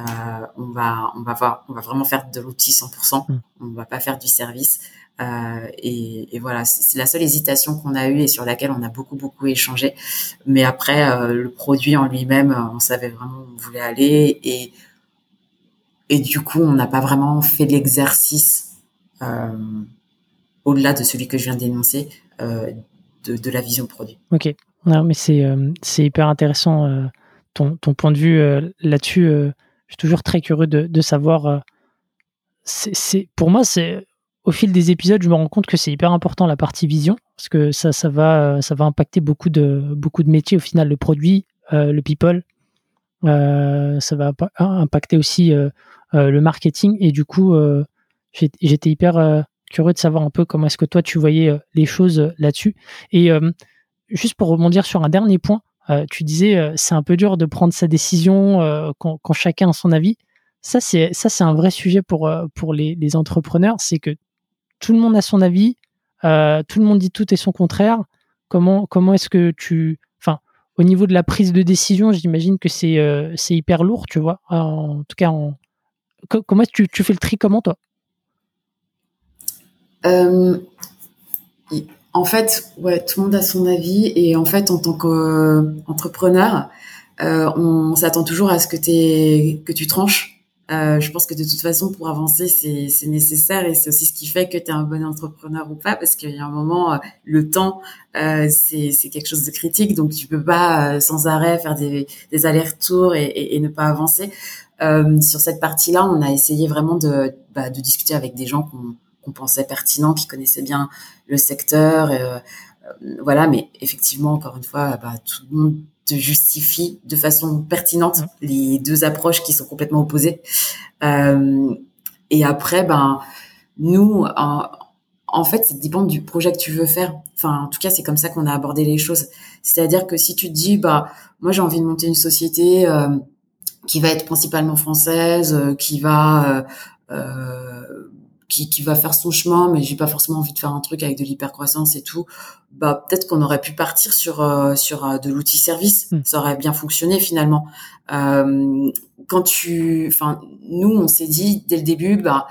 on va, on va voir, on va vraiment faire de l'outil 100%. Hmm. On va pas faire du service. Euh, et, et, voilà, c'est la seule hésitation qu'on a eue et sur laquelle on a beaucoup, beaucoup échangé. Mais après, euh, le produit en lui-même, on savait vraiment où on voulait aller et et du coup, on n'a pas vraiment fait l'exercice. Euh, au-delà de celui que je viens d'énoncer, euh, de, la vision produit.
Ok, non, mais c'est euh, hyper intéressant euh, ton, ton, point de vue là-dessus. je suis toujours très curieux de, de savoir. c'est pour moi, c'est au fil des épisodes, je me rends compte que c'est hyper important la partie vision parce que ça, ça va, ça va impacter beaucoup de, beaucoup de métiers. Au final, le produit, le people, ça va impacter aussi le marketing. Et du coup, j'étais hyper curieux de savoir un peu comment est-ce que toi tu voyais les choses là-dessus. Et juste pour rebondir sur un dernier point, tu disais c'est un peu dur de prendre sa décision quand, chacun a son avis. Ça c'est un vrai sujet pour les, entrepreneurs, c'est que tout le monde a son avis, tout le monde dit tout et son contraire. Comment comment est-ce que tu enfin au niveau de la prise de décision, j'imagine que c'est hyper lourd, tu vois. En tout cas, comment est-ce que tu, fais le tri comment toi?
En fait, ouais, tout le monde a son avis et en fait, en tant qu'entrepreneur, euh, on s'attend toujours à ce que, que tu tranches. Euh, je pense que de toute façon, pour avancer, c'est nécessaire et c'est aussi ce qui fait que tu es un bon entrepreneur ou pas, parce qu'il y a un moment, le temps, c'est quelque chose de critique, donc tu peux pas sans arrêt faire des, allers-retours et, ne pas avancer. sur cette partie-là, on a essayé vraiment de, bah, de discuter avec des gens qu'on qu'on pensait pertinent, qui connaissait bien le secteur. Euh, voilà, mais effectivement, encore une fois, bah, tout le monde te justifie de façon pertinente les deux approches qui sont complètement opposées. Euh, et après, ben nous, en, en fait, ça dépend du projet que tu veux faire. Enfin, en tout cas, c'est comme ça qu'on a abordé les choses. C'est-à-dire que si tu te dis, bah, moi, j'ai envie de monter une société euh, qui va être principalement française, qui va euh, qui, qui va faire son chemin, mais j'ai pas forcément envie de faire un truc avec de l'hypercroissance et tout, bah peut-être qu'on aurait pu partir sur euh, sur euh, de l'outil service, hmm. ça aurait bien fonctionné finalement. Euh, quand tu, enfin nous on s'est dit dès le début, bah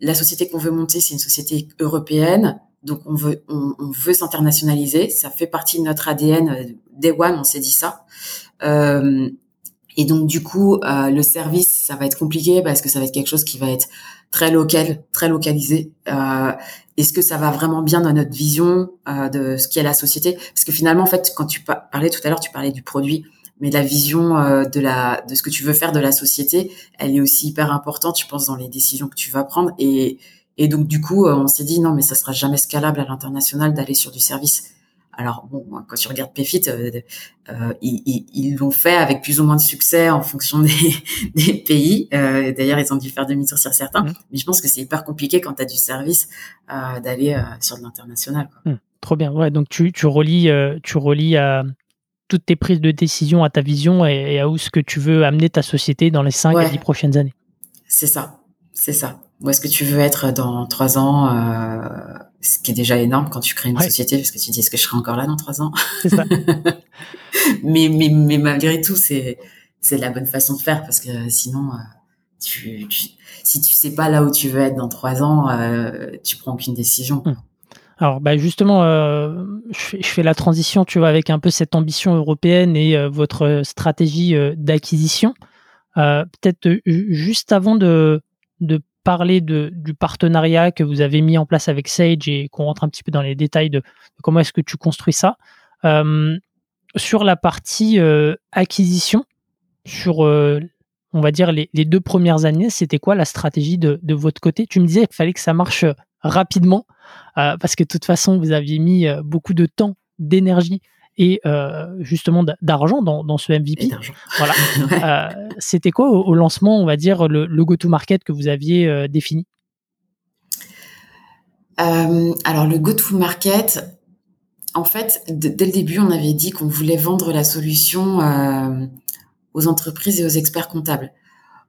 la société qu'on veut monter c'est une société européenne, donc on veut on, on veut s'internationaliser, ça fait partie de notre ADN. Euh, day one on s'est dit ça. Et donc du coup, euh, le service, ça va être compliqué parce que ça va être quelque chose qui va être très local, très localisé. Euh, Est-ce que ça va vraiment bien dans notre vision euh, de ce qu'est la société? Parce que finalement, en fait, quand tu parlais tout à l'heure, tu parlais du produit, mais la vision euh, de la de ce que tu veux faire de la société, elle est aussi hyper importante, je pense, dans les décisions que tu vas prendre. Et et donc du coup, euh, on s'est dit non, mais ça sera jamais scalable à l'international d'aller sur du service. Alors bon, quand tu regardes PFIT, euh, euh, ils l'ont fait avec plus ou moins de succès en fonction des, pays. Euh, D'ailleurs, ils ont dû faire demi-tour sur certains. Mmh. Mais je pense que c'est hyper compliqué quand tu as du service d'aller sur de l'international.
Mmh. Trop bien. Ouais, donc tu, tu relis, tu relis à toutes tes prises de décision à ta vision et, à où ce que tu veux amener ta société dans les 5 à 10 prochaines années.
C'est ça. C'est ça. Où est-ce que tu veux être dans trois ans euh, Ce qui est déjà énorme quand tu crées une société, parce que tu dis est-ce que je serai encore là dans trois ans? Ça. mais, mais, mais malgré tout, c'est c'est la bonne façon de faire parce que sinon, euh, tu, si tu sais pas là où tu veux être dans trois ans, euh, tu prends aucune décision. Hum.
Alors, bah justement, euh, je, fais, je, fais, la transition, tu vois, avec un peu cette ambition européenne et euh, votre stratégie euh, d'acquisition. Peut-être juste avant de, de parler de, du partenariat que vous avez mis en place avec Sage et qu'on rentre un petit peu dans les détails de, comment est-ce que tu construis ça. Euh, sur la partie euh, acquisition, sur, euh, on va dire, les, deux premières années, c'était quoi la stratégie de, de votre côté? Tu me disais qu'il fallait que ça marche rapidement, parce que de toute façon, vous aviez mis beaucoup de temps, d'énergie et euh, justement d'argent dans, dans, ce MVP. Voilà. euh, C'était quoi au, lancement, on va dire, le, le go-to-market que vous aviez euh, défini?
Alors le go-to-market, en fait, dès le début, on avait dit qu'on voulait vendre la solution euh, aux entreprises et aux experts comptables.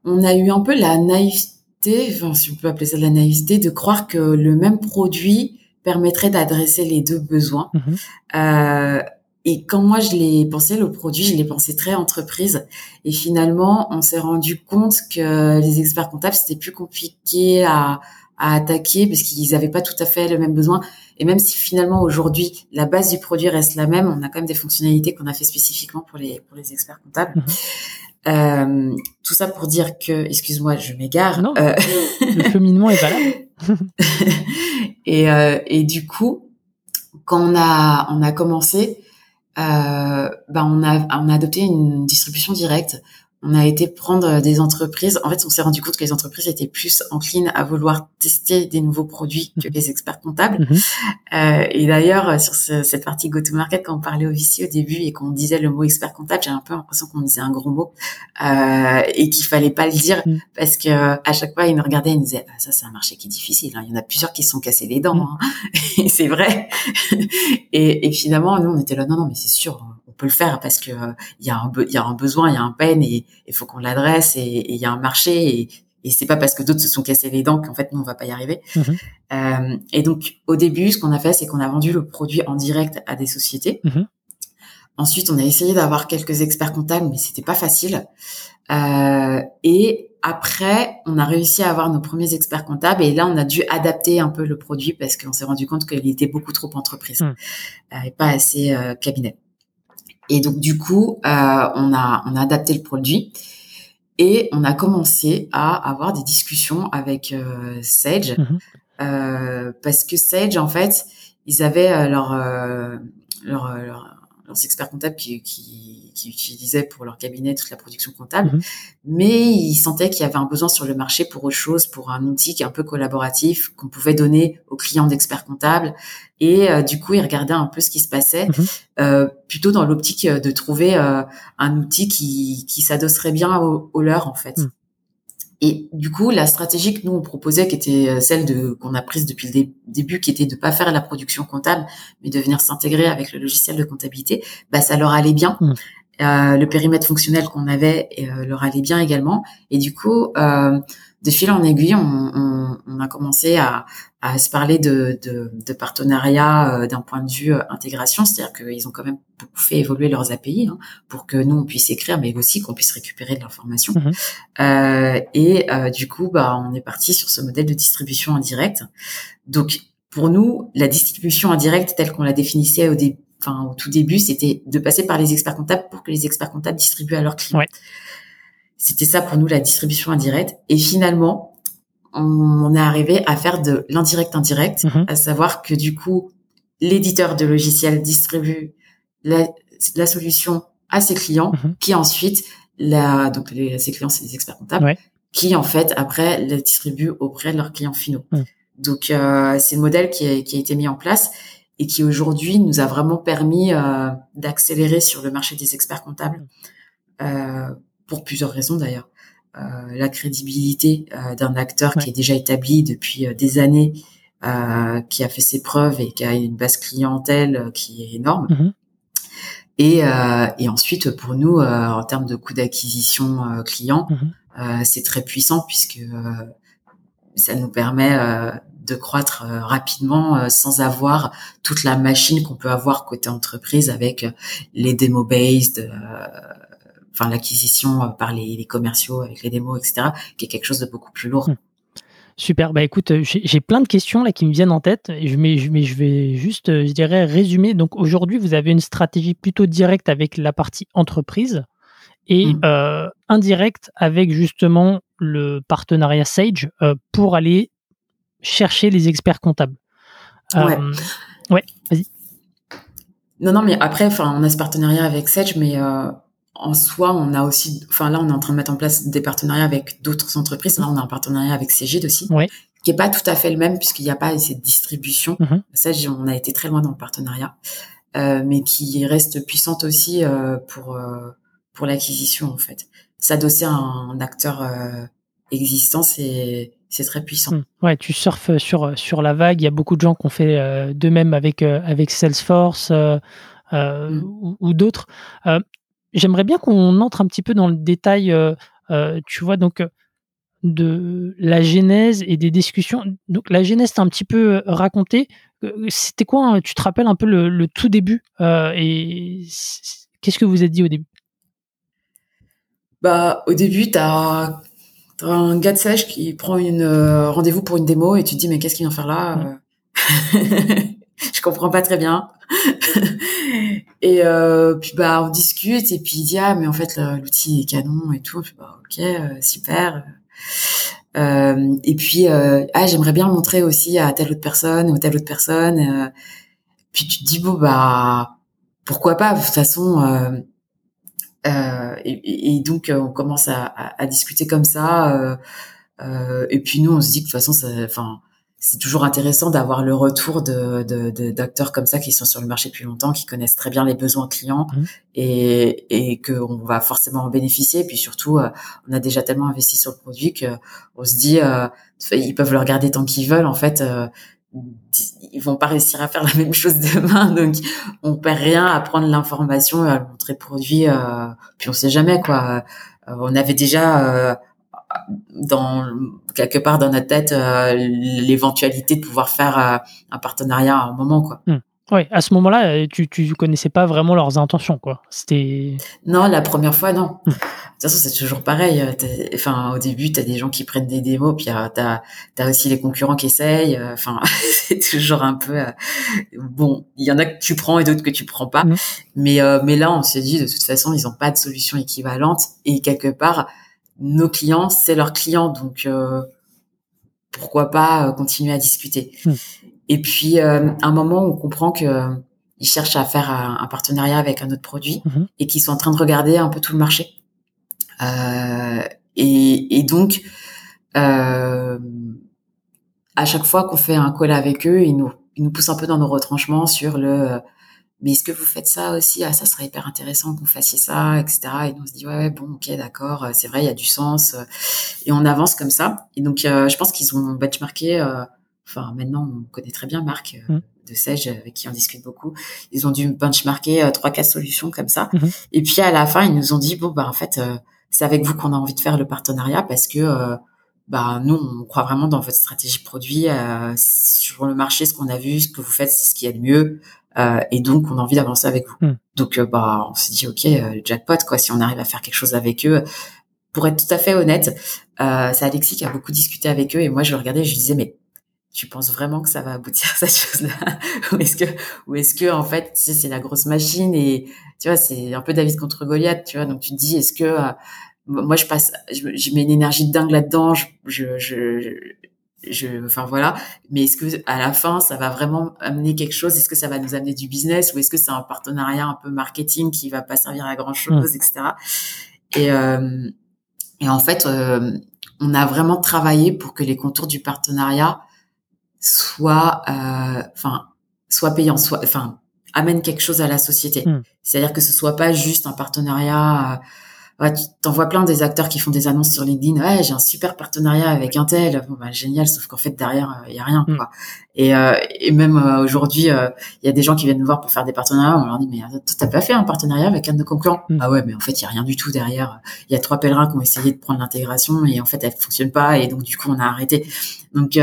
On a eu un peu la naïveté enfin, si on peut appeler ça de la naïveté, de croire que le même produit permettrait d'adresser les deux besoins.
Mhm.
Euh, et quand moi je l'ai pensé, le produit, je l'ai pensé très entreprise. Et finalement, on s'est rendu compte que les experts comptables, c'était plus compliqué à, à attaquer parce qu'ils n'avaient pas tout à fait le même besoin. Et même si finalement aujourd'hui la base du produit reste la même, on a quand même des fonctionnalités qu'on a fait spécifiquement pour les pour les experts comptables.
Mhm.
Euh, tout ça pour dire que, excuse-moi, je m'égare.
Non.
Euh,
Le cheminement est valable.
et, euh, et du coup, quand on a on a commencé, ben on a on a adopté une distribution directe. On a été prendre des entreprises. En fait, on s'est rendu compte que les entreprises étaient plus enclines à vouloir tester des nouveaux produits que les experts comptables.
Mhm.
Euh, et d'ailleurs, sur ce- cette partie go-to-market, quand on parlait au VC au début et qu'on disait le mot expert comptable, j'ai un peu l'impression qu'on disait un gros mot euh, et qu'il fallait pas le dire
Mm.
parce que à chaque fois, ils nous regardaient et ils nous disaient ah, ça, c'est un marché qui est difficile. hein. Il y en a plusieurs qui se sont cassés les dents.
Mm.
hein. c'est vrai. et, et finalement, nous, on était là non, non, mais c'est sûr, on peut le faire parce que euh, il y a un, be- il y a un besoin, il y a un peine et il faut qu'on l'adresse et il y a un marché et et c'est pas parce que d'autres se sont cassés les dents qu'en fait nous on va pas y arriver.
Mhm.
Euh, et donc au début, ce qu'on a fait, c'est qu'on a vendu le produit en direct à des sociétés.
Mhm.
Ensuite, on a essayé d'avoir quelques experts comptables, mais c'était pas facile. Euh, et après, on a réussi à avoir nos premiers experts comptables. Et là, on a dû adapter un peu le produit parce qu'on s'est rendu compte qu'il était beaucoup trop entreprise euh, et pas assez euh, cabinet. Et donc du coup, euh, on a on a adapté le produit. Et on a commencé à avoir des discussions avec euh, Sage
Mhm.
euh, parce que Sage, en fait, ils avaient leur, euh, leur, leur- leurs experts comptables qui, qui, qui utilisaient pour leur cabinet toute la production comptable,
Mhm.
mais ils sentaient qu'il y avait un besoin sur le marché pour autre chose, pour un outil qui est un peu collaboratif qu'on pouvait donner aux clients d'experts comptables. Et euh, du coup, ils regardaient un peu ce qui se passait,
Mhm.
euh, plutôt dans l'optique euh, de trouver euh, un outil qui, qui s'adosserait bien au, au leur, en fait.
Mhm.
Et du coup, la stratégie que nous on proposait, qui était euh, celle de qu'on a prise depuis le dé- début, qui était de pas faire la production comptable, mais de venir s'intégrer avec le logiciel de comptabilité, bah ça leur allait bien.
Mm.
Euh, le périmètre fonctionnel qu'on avait euh, leur allait bien également. Et du coup, euh, de fil en aiguille, on, on, on a commencé à, à se parler de, de, de partenariat euh, d'un point de vue euh, intégration, c'est-à-dire qu'ils ont quand même beaucoup fait évoluer leurs API hein, pour que nous on puisse écrire, mais aussi qu'on puisse récupérer de l'information.
Mhm.
Euh, et euh, du coup, bah, on est parti sur ce modèle de distribution en direct. Donc, pour nous, la distribution en direct telle qu'on la définissait au, dé- enfin, au tout début, c'était de passer par les experts comptables pour que les experts comptables distribuent à leurs clients.
Ouais.
C'était ça pour nous la distribution indirecte. Et finalement, on, est arrivé à faire de l'indirect indirect,
Mhm.
à savoir que du coup, l'éditeur de logiciel distribue la, la solution à ses clients,
Mhm.
qui ensuite la, donc les, ses clients, c'est des experts comptables,
Ouais.
qui en fait après la distribuent auprès de leurs clients finaux.
Mhm.
Donc euh, c'est le modèle qui a, qui a été mis en place et qui aujourd'hui nous a vraiment permis euh, d'accélérer sur le marché des experts comptables euh, pour plusieurs raisons d'ailleurs. Euh, la crédibilité euh, d'un acteur
Ouais.
qui est déjà établi depuis euh, des années, euh, qui a fait ses preuves et qui a une base clientèle qui est énorme.
Mhm.
Et, euh, et ensuite, pour nous, euh, en termes de coût d'acquisition euh, client, euh, c'est très puissant puisque euh, ça nous permet euh, de croître rapidement euh, sans avoir toute la machine qu'on peut avoir côté entreprise avec les démo-based, euh, enfin l'acquisition euh, par les, les commerciaux avec les démos, etc., qui est quelque chose de beaucoup plus lourd.
Mhm. Super. Bah écoute, euh, j'ai plein de questions là qui me viennent en tête, mais, je- mais je vais juste, euh, je dirais, résumer. Donc aujourd'hui, vous avez une stratégie plutôt directe avec la partie entreprise et euh, indirecte avec justement le partenariat Sage euh, pour aller chercher les experts comptables.
Ouais.
Euh, ouais, vas-y.
Non, non, mais après, enfin, on a ce partenariat avec Sage, mais en soi, on a aussi, enfin là, on est en train de mettre en place des partenariats avec d'autres entreprises. Là, on a un partenariat avec Cégide aussi,
Ouais.
qui est pas tout à fait le même puisqu'il n'y a pas cette distribution.
Mhm.
Sage, on a été très loin dans le partenariat, euh, mais qui reste puissante aussi euh, pour euh, pour l'acquisition en fait. S'adosser à un acteur existant, c'est c'est très puissant.
Hmm. Ouais, tu surfes sur, sur la vague. Il y a beaucoup de gens qui ont fait de même avec, avec Salesforce euh,
Mm.
ou, ou d'autres. Euh, J'aimerais bien qu'on entre un petit peu dans le détail. euh, euh, tu vois, donc, euh, de la genèse et des discussions. Donc la genèse, t'as un petit peu raconté. C'était quoi hein, Tu te rappelles un peu le, tout début et qu'est-ce que vous êtes dit au début?
Bah au début, t'as as un gars de sèche qui prend une rendez-vous pour une démo et tu te dis mais qu'est-ce qu'il vient faire là Je comprends pas très bien. et euh, puis bah on discute et puis il dit ah mais en fait l'outil est canon et tout. bah, ok euh, super. Euh, et puis ah j'aimerais bien le montrer aussi à telle autre personne ou telle autre personne. puis tu te dis bon bah pourquoi pas de toute façon. Et, et, donc on commence à, à, à discuter comme ça. et puis nous on se dit que de toute façon ça, enfin c'est toujours intéressant d'avoir le retour de, de, d'acteurs comme ça qui sont sur le marché depuis longtemps, qui connaissent très bien les besoins clients mmh. et, et qu'on va forcément en bénéficier. puis surtout, euh, on a déjà tellement investi sur le produit que on se dit, euh, ils peuvent le regarder tant qu'ils veulent. En fait, euh, ils vont pas réussir à faire la même chose demain, donc on perd rien à prendre l'information et à montrer le produit. Euh, puis on sait jamais quoi. on avait déjà dans quelque part dans notre tête euh, l'éventualité de pouvoir faire euh, un partenariat à un moment quoi.
Hmm. Oui, à ce moment-là, euh, tu tu connaissais pas vraiment leurs intentions quoi. C'était
Non, la première fois non. Hmm. De toute façon, c'est toujours pareil. Enfin, au début, tu as des gens qui prennent des démos, puis tu as, as, aussi les concurrents qui essayent. Enfin, c'est toujours un peu bon. Il y en a que tu prends et d'autres que tu prends pas. Hmm. Mais mais là, on s'est dit de toute façon, ils ont pas de solution équivalente et quelque part nos clients, c'est leurs clients, donc euh, pourquoi pas euh, continuer à discuter. Hmm. Et puis, euh, à un moment, on comprend que ils cherchent à faire un, partenariat avec un autre produit hmm. et qu'ils sont en train de regarder un peu tout le marché. Et, et, donc, à chaque fois qu'on fait un call avec eux, ils nous, ils nous poussent un peu dans nos retranchements sur le mais est-ce que vous faites ça aussi? Ah, ça serait hyper intéressant que vous fassiez ça, etc. Et on se dit ouais, ouais bon, ok, d'accord, euh, c'est vrai, il y a du sens. Euh, et on avance comme ça. Et donc, euh, je pense qu'ils ont benchmarké. enfin, maintenant, on connaît très bien Marc mm. de Sage, avec qui on discute beaucoup. Ils ont dû benchmarker trois, quatre solutions comme ça. Mm-hmm. Et puis à la fin, ils nous ont dit bon, bah en fait, c'est avec vous qu'on a envie de faire le partenariat parce que bah nous on croit vraiment dans votre stratégie produit sur le marché ce qu'on a vu ce que vous faites c'est ce qui est le mieux euh, et donc on a envie d'avancer avec vous. Hmm. Donc euh, bah on s'est dit ok euh, jackpot quoi si on arrive à faire quelque chose avec eux. Pour être tout à fait honnête, c'est Alexis qui a beaucoup discuté avec eux et moi je le regardais je lui disais mais tu penses vraiment que ça va aboutir à cette chose-là? Ou est-ce que ou est-ce que en fait c'est la grosse machine et tu vois c'est un peu David contre Goliath tu vois donc tu te dis est-ce que moi je passe je, mets une énergie dingue là-dedans je, je, je, je, enfin voilà. Mais est-ce que à la fin, ça va vraiment amener quelque chose? Est-ce que ça va nous amener du business? Ou est-ce que c'est un partenariat un peu marketing qui va pas servir à grand chose, etc. Et euh, et en fait, euh, on a vraiment travaillé pour que les contours du partenariat soient, euh, enfin, soient payants, soit, enfin, amènent quelque chose à la société. Hmm. C'est-à-dire que ce soit pas juste un partenariat ouais, tu t'envoies plein des acteurs qui font des annonces sur LinkedIn. Ouais, j'ai un super partenariat avec un tel. Bon, bah, génial, sauf qu'en fait derrière il euh, y a rien. Mm. Quoi. Et, euh, et même euh, aujourd'hui, il y a des gens qui viennent nous voir pour faire des partenariats. On leur dit mais t'as pas fait un partenariat avec un de nos concurrents? Mm. Ah ouais, mais en fait il y a rien du tout derrière. Il y a trois pèlerins qui ont essayé de prendre l'intégration et en fait elle fonctionne pas et donc du coup on a arrêté. Donc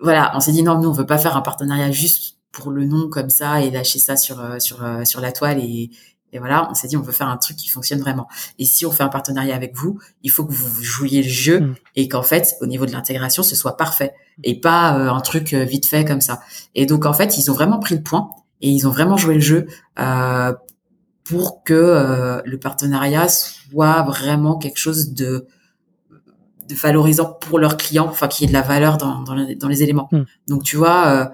voilà, on s'est dit non, nous on veut pas faire un partenariat juste pour le nom comme ça et lâcher ça sur sur sur la toile et, et voilà, on s'est dit, on veut faire un truc qui fonctionne vraiment. Et si on fait un partenariat avec vous, il faut que vous jouiez le jeu mm. et qu'en fait, au niveau de l'intégration, ce soit parfait et pas euh, un truc euh, vite fait comme ça. Et donc, en fait, ils ont vraiment pris le point et ils ont vraiment joué le jeu euh, pour que le partenariat soit vraiment quelque chose de de valorisant pour leurs clients, enfin qu'il y ait de la valeur dans, dans, les, éléments. Mm. Donc tu vois,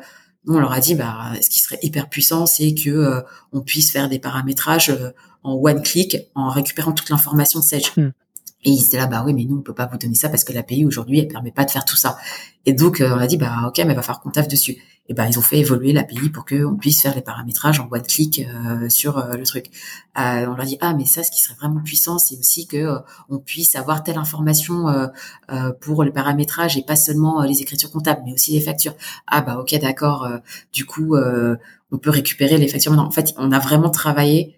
nous, on leur a dit, bah, ce qui serait hyper puissant, c'est que euh, on puisse faire des paramétrages euh, en one click en récupérant toute l'information de Sage. Hmm. Et ils étaient là, bah oui, mais nous, on peut pas vous donner ça parce que l'API aujourd'hui, elle permet pas de faire tout ça. Et donc, euh, on a dit, bah ok, mais va falloir qu'on dessus. Et ben, ils ont fait évoluer l'API pour qu'on puisse faire les paramétrages en one click euh, sur euh, le truc. on leur dit, ah, mais ça, ce qui serait vraiment puissant, c'est aussi que on puisse avoir telle information pour le paramétrage et pas seulement les écritures comptables, mais aussi les factures. Ah bah ok, d'accord. du coup, on peut récupérer les factures. en fait, on a vraiment travaillé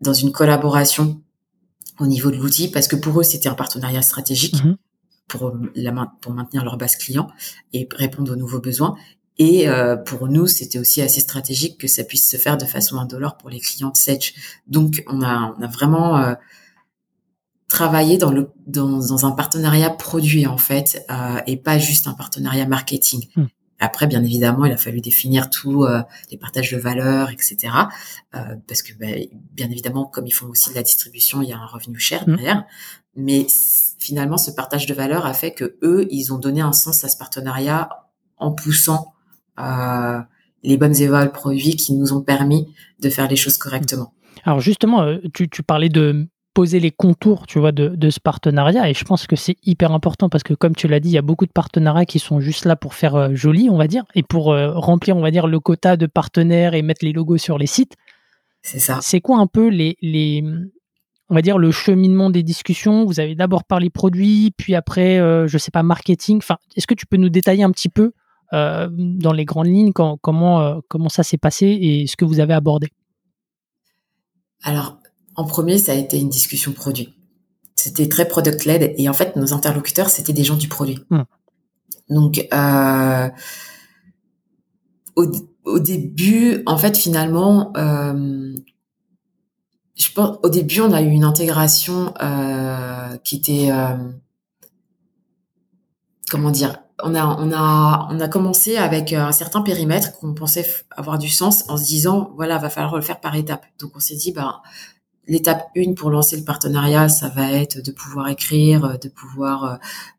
dans une collaboration au niveau de l'outil parce que pour eux c'était un partenariat stratégique. Mhm. pour, la, pour maintenir leur base client et répondre aux nouveaux besoins. Et pour nous, c'était aussi assez stratégique que ça puisse se faire de façon indolore pour les clients de Sage. Donc, on a, on a vraiment travailler dans le dans, dans, un partenariat produit en fait euh, et pas juste un partenariat marketing. Hmm. Après, bien évidemment, il a fallu définir tous euh, les partages de valeur, etc. Euh, parce que, ben, bien évidemment, comme ils font aussi de la distribution, il y a un revenu cher hmm. derrière. Mais finalement, ce partage de valeur a fait que eux, ils ont donné un sens à ce partenariat en poussant euh, les bonnes évols produits qui nous ont permis de faire les choses correctement.
Alors justement, euh, tu, tu parlais de poser les contours, tu vois, de, ce partenariat. Et je pense que c'est hyper important parce que, comme tu l'as dit, il y a beaucoup de partenariats qui sont juste là pour faire euh, joli, on va dire, et pour euh, remplir, on va dire, le quota de partenaires et mettre les logos sur les sites.
C'est ça.
C'est quoi un peu les, les, on va dire, le cheminement des discussions? Vous avez d'abord parlé produits, puis après, euh, je sais pas, marketing. Enfin, est-ce que tu peux nous détailler un petit peu dans les grandes lignes comment, comment ça s'est passé et ce que vous avez abordé?
Alors, en premier, ça a été une discussion produit. C'était très product-led et en fait, nos interlocuteurs, c'était des gens du produit. Hmm. Donc, euh, au, début, en fait, finalement, euh, je pense, au début, on a eu une intégration euh, qui était, comment dire, on a, on a, on a commencé avec un certain périmètre qu'on pensait avoir du sens en se disant, voilà, va falloir le faire par étapes. Donc, on s'est dit, bah, L'étape 1 pour lancer le partenariat, ça va être de pouvoir écrire, de pouvoir euh,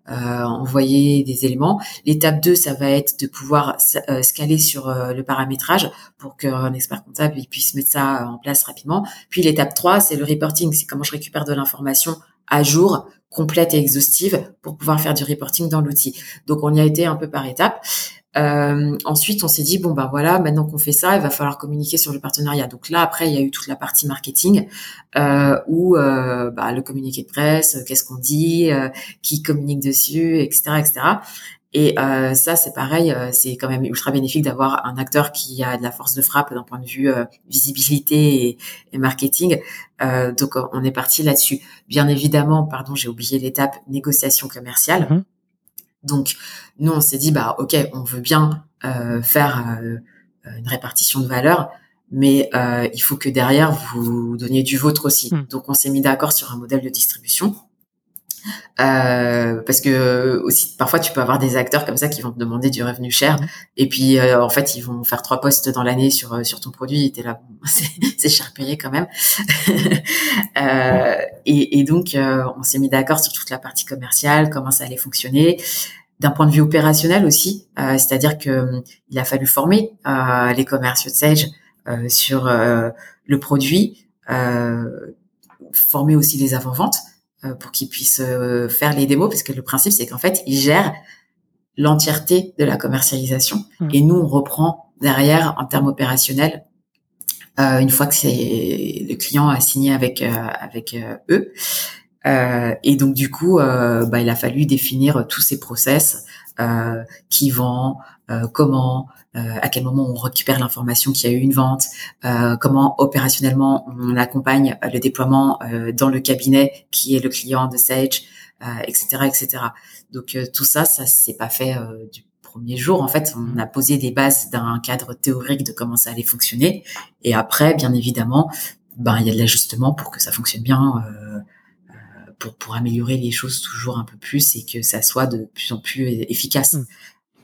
euh envoyer des éléments. L'étape 2, ça va être de pouvoir euh, scaler sur euh, le paramétrage pour qu'un expert comptable puisse mettre ça en place rapidement. Puis l'étape 3, c'est le reporting, c'est comment je récupère de l'information à jour, complète et exhaustive pour pouvoir faire du reporting dans l'outil. Donc on y a été un peu par étapes. Euh, ensuite, on s'est dit bon ben voilà, maintenant qu'on fait ça, il va falloir communiquer sur le partenariat. Donc là, après, il y a eu toute la partie marketing euh, où euh, bah, le communiqué de presse, euh, qu'est-ce qu'on dit, euh, qui communique dessus, etc., etc. Et euh, ça, c'est pareil, c'est quand même ultra bénéfique d'avoir un acteur qui a de la force de frappe d'un point de vue visibilité et, et marketing. donc, on est parti là-dessus. Bien évidemment, pardon, j'ai oublié l'étape négociation commerciale. Mm-hmm. Donc, nous, on s'est dit, bah, ok, on veut bien euh, faire euh, une répartition de valeur, mais euh, il faut que derrière vous donniez du vôtre aussi. Hmm. Donc, on s'est mis d'accord sur un modèle de distribution. Euh, parce que aussi parfois tu peux avoir des acteurs comme ça qui vont te demander du revenu cher. Et puis en fait ils vont faire trois postes dans l'année sur sur ton produit. Et t'es là c'est cher payé quand même. Euh, et, et, donc on s'est mis d'accord sur toute la partie commerciale comment ça allait fonctionner. D'un point de vue opérationnel aussi, euh, c'est-à-dire que euh, il a fallu former euh, les commerciaux de Sage sur le produit, former aussi les avant-ventes pour qu'ils puissent faire les démos, parce que le principe c'est qu'en fait ils gèrent l'entièreté de la commercialisation mmh. et nous on reprend derrière en termes opérationnels une fois que c'est le client a signé avec avec eux. Euh, et donc du coup, euh, bah, il a fallu définir tous ces process, euh, qui vend, euh, comment, euh, à quel moment on récupère l'information qu'il y a eu une vente, comment opérationnellement on accompagne le déploiement dans le cabinet qui est le client de Sage, etc., etc. Donc tout ça, ça s'est pas fait du premier jour. En fait, on a posé des bases d'un cadre théorique de comment ça allait fonctionner, et après, bien évidemment, ben il y a de l'ajustement pour que ça fonctionne bien. Euh, pour, pour améliorer les choses toujours un peu plus et que ça soit de plus en plus efficace. Hmm.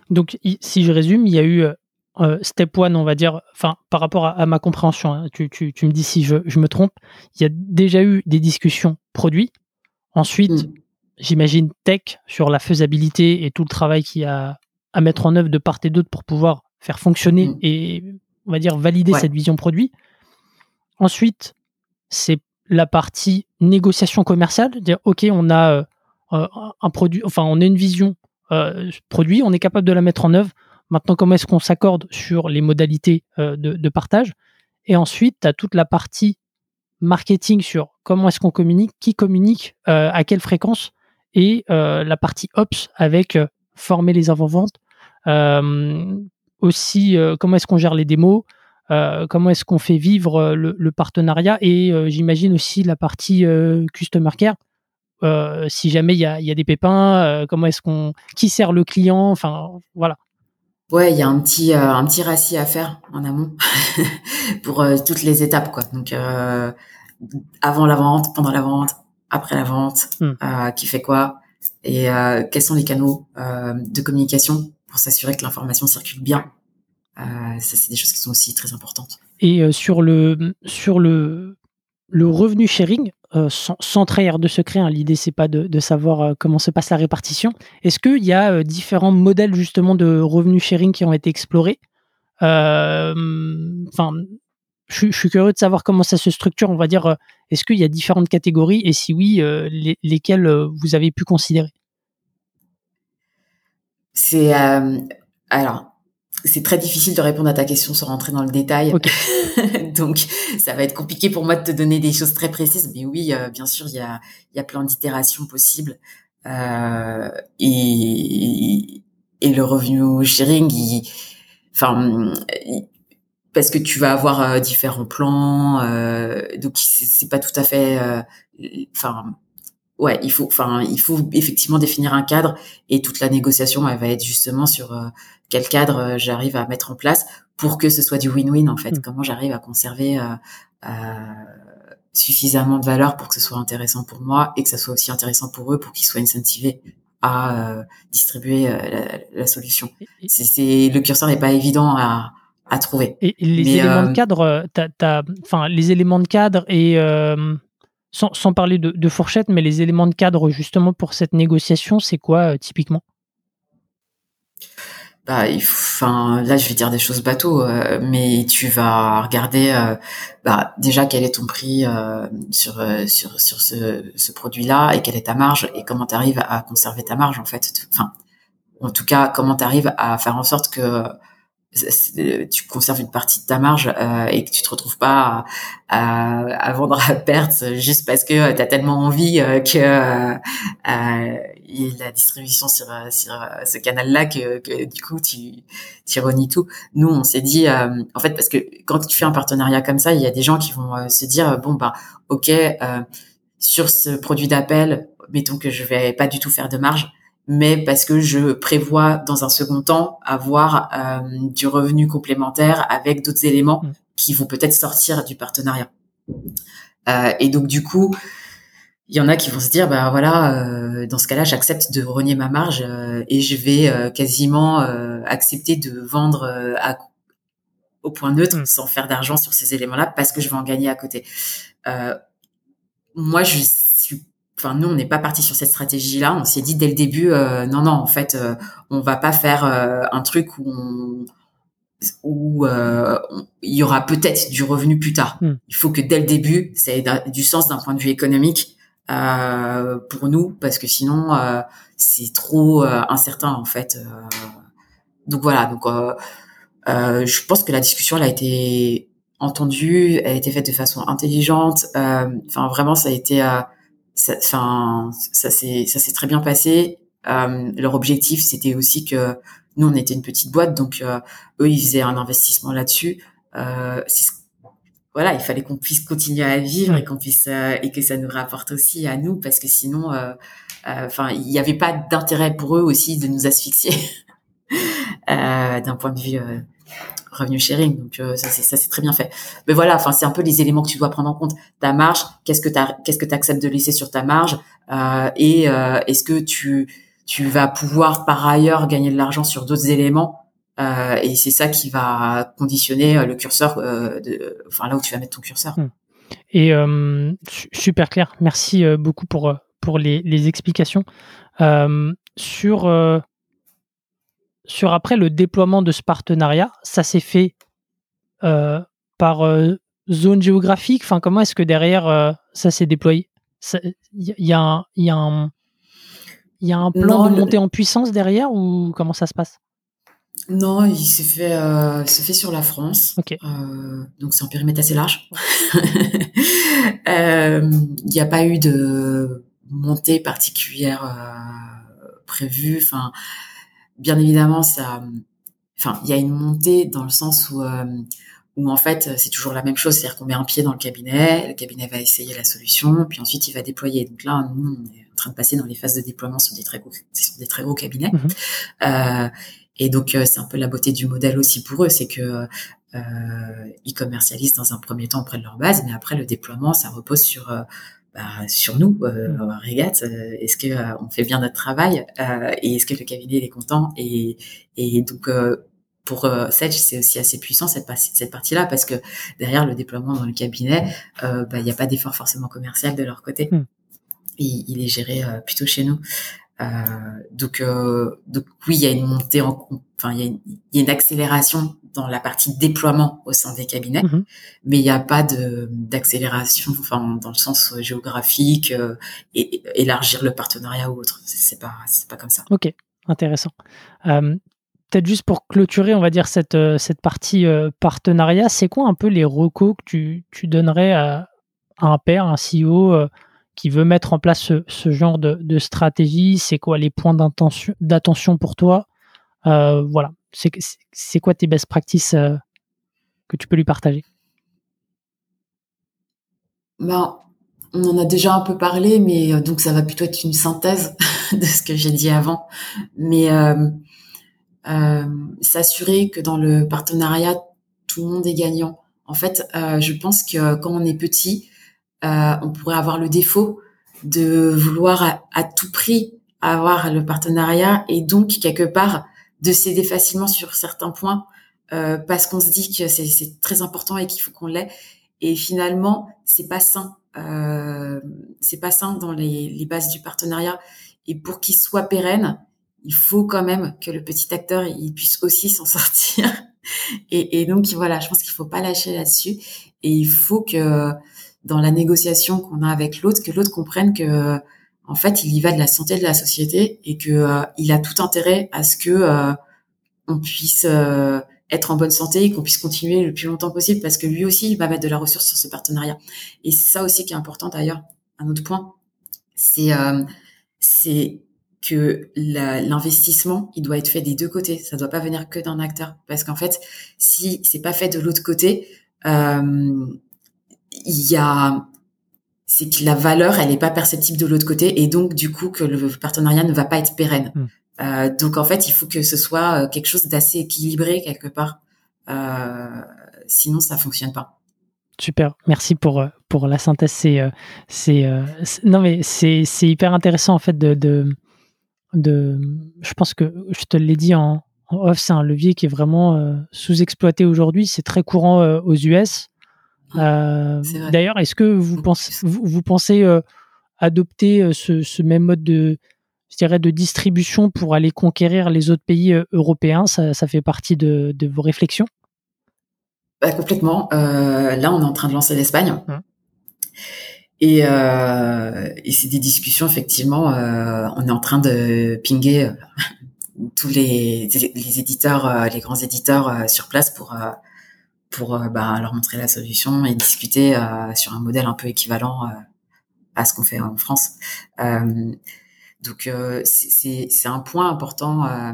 Donc, si je résume, il y a eu euh, euh, step one, on va dire, enfin, par rapport à, ma compréhension, hein, tu, tu, tu, me dis si je, je, me trompe, il y a déjà eu des discussions produits. Ensuite, hmm. j'imagine tech sur la faisabilité et tout le travail qu'il y a à mettre en œuvre de part et d'autre pour pouvoir faire fonctionner hmm. et, on va dire, valider cette vision produit. Ensuite, c'est la partie négociation commerciale, dire ok, on a euh, un produit, enfin on a une vision euh, produit, on est capable de la mettre en œuvre. Maintenant, comment est-ce qu'on s'accorde sur les modalités de, partage? Et ensuite, tu as toute la partie marketing sur comment est-ce qu'on communique, qui communique, à quelle fréquence, et la partie ops avec former les avant-ventes, aussi comment est-ce qu'on gère les démos, euh, comment est-ce qu'on fait vivre euh, le, partenariat et euh, j'imagine aussi la partie customer care si jamais il y a, y a, des pépins Comment est-ce qu'on qui sert le client Enfin voilà.
Ouais, il y a un petit un petit rassis à faire en amont pour toutes les étapes quoi. Donc avant la vente, pendant la vente, après la vente, hmm. qui fait quoi et quels sont les canaux de communication pour s'assurer que l'information circule bien. ça, c'est des choses qui sont aussi très importantes.
Et sur le sur le le revenu sharing, euh, sans, trahir de secret, hein, l'idée c'est pas de, savoir euh, comment se passe la répartition. Est-ce qu'il y a euh, différents modèles justement de revenu sharing qui ont été explorés? Enfin, je, suis curieux de savoir comment ça se structure. On va dire, est-ce qu'il y a différentes catégories? Et si oui, lesquelles vous avez pu considérer?
C'est alors c'est très difficile de répondre à ta question sans rentrer dans le détail. Donc, ça va être compliqué pour moi de te donner des choses très précises. Mais oui, euh, bien sûr, il y a, y a plein d'itérations possibles. Euh, et, et le revenu sharing, enfin, parce que tu vas avoir euh, différents plans. Euh, donc, c'est pas tout à fait, enfin ouais, il faut, enfin, il faut effectivement définir un cadre et toute la négociation, elle va être justement sur euh, quel cadre euh, j'arrive à mettre en place pour que ce soit du win-win en fait. Mm. Comment j'arrive à conserver euh, suffisamment de valeur pour que ce soit intéressant pour moi et que ça soit aussi intéressant pour eux pour qu'ils soient incentivés à distribuer la, solution. C'est le curseur n'est pas évident à, à trouver.
Et les éléments de cadre, enfin les éléments de cadre et sans, parler de, fourchette, mais les éléments de cadre justement pour cette négociation, c'est quoi euh, typiquement?
Bah, enfin, là, je vais dire des choses bateau, euh, mais tu vas regarder, euh, bah, déjà quel est ton prix sur ce produit-là et quelle est ta marge et comment tu arrives à conserver ta marge en fait. Enfin, en tout cas, comment tu arrives à faire en sorte que tu conserves une partie de ta marge euh, et que tu te retrouves pas à, à, vendre à perte juste parce que tu as tellement envie euh, que euh, y ait la distribution sur, sur ce canal-là que, que, du coup tu, tu renies tout. Nous, on s'est dit, en fait, parce que quand tu fais un partenariat comme ça, il y a des gens qui vont se dire, bon, bah, ok, sur ce produit d'appel, mettons que je vais pas du tout faire de marge, mais parce que je prévois dans un second temps avoir euh, du revenu complémentaire avec d'autres éléments mm. qui vont peut-être sortir du partenariat. Euh, et donc du coup, il y en a qui vont se dire bah voilà, euh, dans ce cas-là, j'accepte de renier ma marge euh, et je vais euh, quasiment accepter de vendre à, au point neutre mm. sans faire d'argent sur ces éléments-là parce que je vais en gagner à côté. moi, je enfin nous on n'est pas parti sur cette stratégie là on s'est dit dès le début euh, non non en fait euh, on va pas faire euh, un truc où où euh, il y aura peut-être du revenu plus tard. Hmm. il faut que dès le début ça ait du sens d'un point de vue économique pour nous parce que sinon c'est trop incertain en fait donc voilà donc je pense que la discussion elle a été entendue elle a été faite de façon intelligente enfin vraiment ça a été enfin ça s'est ça s'est très bien passé. Euh, leur objectif c'était aussi que nous on était une petite boîte donc euh, eux ils faisaient un investissement là-dessus. Euh, voilà, il fallait qu'on puisse continuer à vivre et qu'on puisse euh, et que ça nous rapporte aussi à nous parce que sinon, euh, enfin, il n'y avait pas d'intérêt pour eux aussi de nous asphyxier d'un point de vue revenu sharing. Donc euh, ça c'est très bien fait. Mais voilà, enfin c'est un peu les éléments que tu dois prendre en compte. Ta marge, qu'est-ce que tu acceptes de laisser sur ta marge euh, et euh, est-ce que tu vas pouvoir par ailleurs gagner de l'argent sur d'autres éléments et c'est ça qui va conditionner le curseur enfin là où tu vas mettre ton curseur. Hmm.
Et super clair. Merci beaucoup pour pour les, les explications sur sur après le déploiement de ce partenariat, ça s'est fait euh, par euh, zone géographique? Enfin, comment est-ce que derrière euh, ça s'est déployé? Il y, a un, y, y a un plan de montée en puissance derrière ou comment ça se passe?
Non, il s'est fait, euh, fait sur la France. Euh, donc c'est un périmètre assez large. Il n'y a pas eu de montée particulière prévue. Enfin, bien évidemment, ça, enfin, il y a une montée dans le sens où, euh, où en fait, c'est toujours la même chose, c'est-à-dire qu'on met un pied dans le cabinet, le cabinet va essayer la solution, puis ensuite il va déployer. Donc là, nous, train de passer dans les phases de déploiement sur des très gros, sur des très gros cabinets.
Mhm.
Euh, et donc, euh, c'est un peu la beauté du modèle aussi pour eux, c'est que euh, ils commercialisent dans un premier temps auprès de leur base, mais après le déploiement, ça repose sur euh, bah, sur nous, euh,
Mm.
Euh, est-ce que euh, on fait bien notre travail euh, et est-ce que le cabinet il est content et et donc euh, pour euh, Sedge, c'est aussi assez puissant cette, partie- cette partie-là parce que derrière le déploiement dans le cabinet, euh, bah, il n'y a pas d'effort forcément commercial de leur côté.
Mm.
Et il est géré euh, plutôt chez nous. Euh, donc, euh, donc oui, il y a une montée en, enfin il y, a une- il y a une accélération dans la partie déploiement au sein des cabinets,
Mhm.
mais il n'y a pas de d'accélération, enfin dans le sens euh, géographique euh, et, élargir le partenariat ou autre. C'est pas c'est pas comme ça.
Ok, intéressant. Peut-être juste pour clôturer, on va dire, cette, cette partie euh, partenariat, c'est quoi un peu les recos que tu, tu donnerais à, à un père, un CEO euh, qui veut mettre en place ce, genre de, stratégie C'est quoi les points d'attention pour toi Euh, Voilà, c'est quoi tes best practices euh, que tu peux lui partager?
Ben, on en a déjà un peu parlé, mais euh, donc ça va plutôt être une synthèse de ce que j'ai dit avant. Mais s'assurer que dans le partenariat, tout le monde est gagnant. En fait, je pense que quand on est petit, on pourrait avoir le défaut de vouloir à, tout prix avoir le partenariat et donc quelque part de céder facilement sur certains points euh, parce qu'on se dit que c'est c'est très important et qu'il faut qu'on l'ait. Et finalement, c'est pas sain. Euh, c'est pas sain dans les, les bases du partenariat. Et pour qu'il soit pérenne, il faut quand même que le petit acteur il puisse aussi s'en sortir. Et, et donc voilà, je pense qu'il faut pas lâcher là-dessus. Et il faut que dans la négociation qu'on a avec l'autre, que l'autre comprenne que en fait, il y va de la santé de la société et que euh, il a tout intérêt à ce que euh, on puisse euh, être en bonne santé et qu'on puisse continuer le plus longtemps possible parce que lui aussi, il va mettre de la ressource sur ce partenariat. Et c'est ça aussi qui est important d'ailleurs. Un autre point, c'est euh, c'est que l'investissement, il doit être fait des deux côtés. Ça doit pas venir que d'un acteur, parce qu'en fait, si c'est pas fait de l'autre côté, euh, il y a c'est que la valeur, elle n'est pas perceptible de l'autre côté, et donc du coup que le partenariat ne va pas être pérenne.
Mm.
Euh, donc en fait, il faut que ce soit euh, quelque chose d'assez équilibré quelque part. Euh, sinon, ça fonctionne pas.
Super, merci pour, pour la synthèse. C'est, c'est, non mais c'est, c'est hyper intéressant en fait de, de, de- je pense que je te l'ai dit en, en off, c'est un levier qui est vraiment sous-exploité aujourd'hui. C'est très courant aux US. Euh, d'ailleurs, est-ce que vous pensez,
plus.
vous, vous pensez euh, adopter euh, ce, ce même mode de, je dirais, de distribution pour aller conquérir les autres pays européens? Ça, ça fait partie de, de vos réflexions?
Bah, complètement. Euh, là, on est en train de lancer l'Espagne.
Hum.
Et, et c'est des discussions, effectivement. on est en train de pinguer tous les, les éditeurs, les grands éditeurs sur place pour, pour euh, bah, leur montrer la solution et discuter euh, sur un modèle un peu équivalent euh, à ce qu'on fait en France. Euh, donc, euh, c'est- un point important. euh,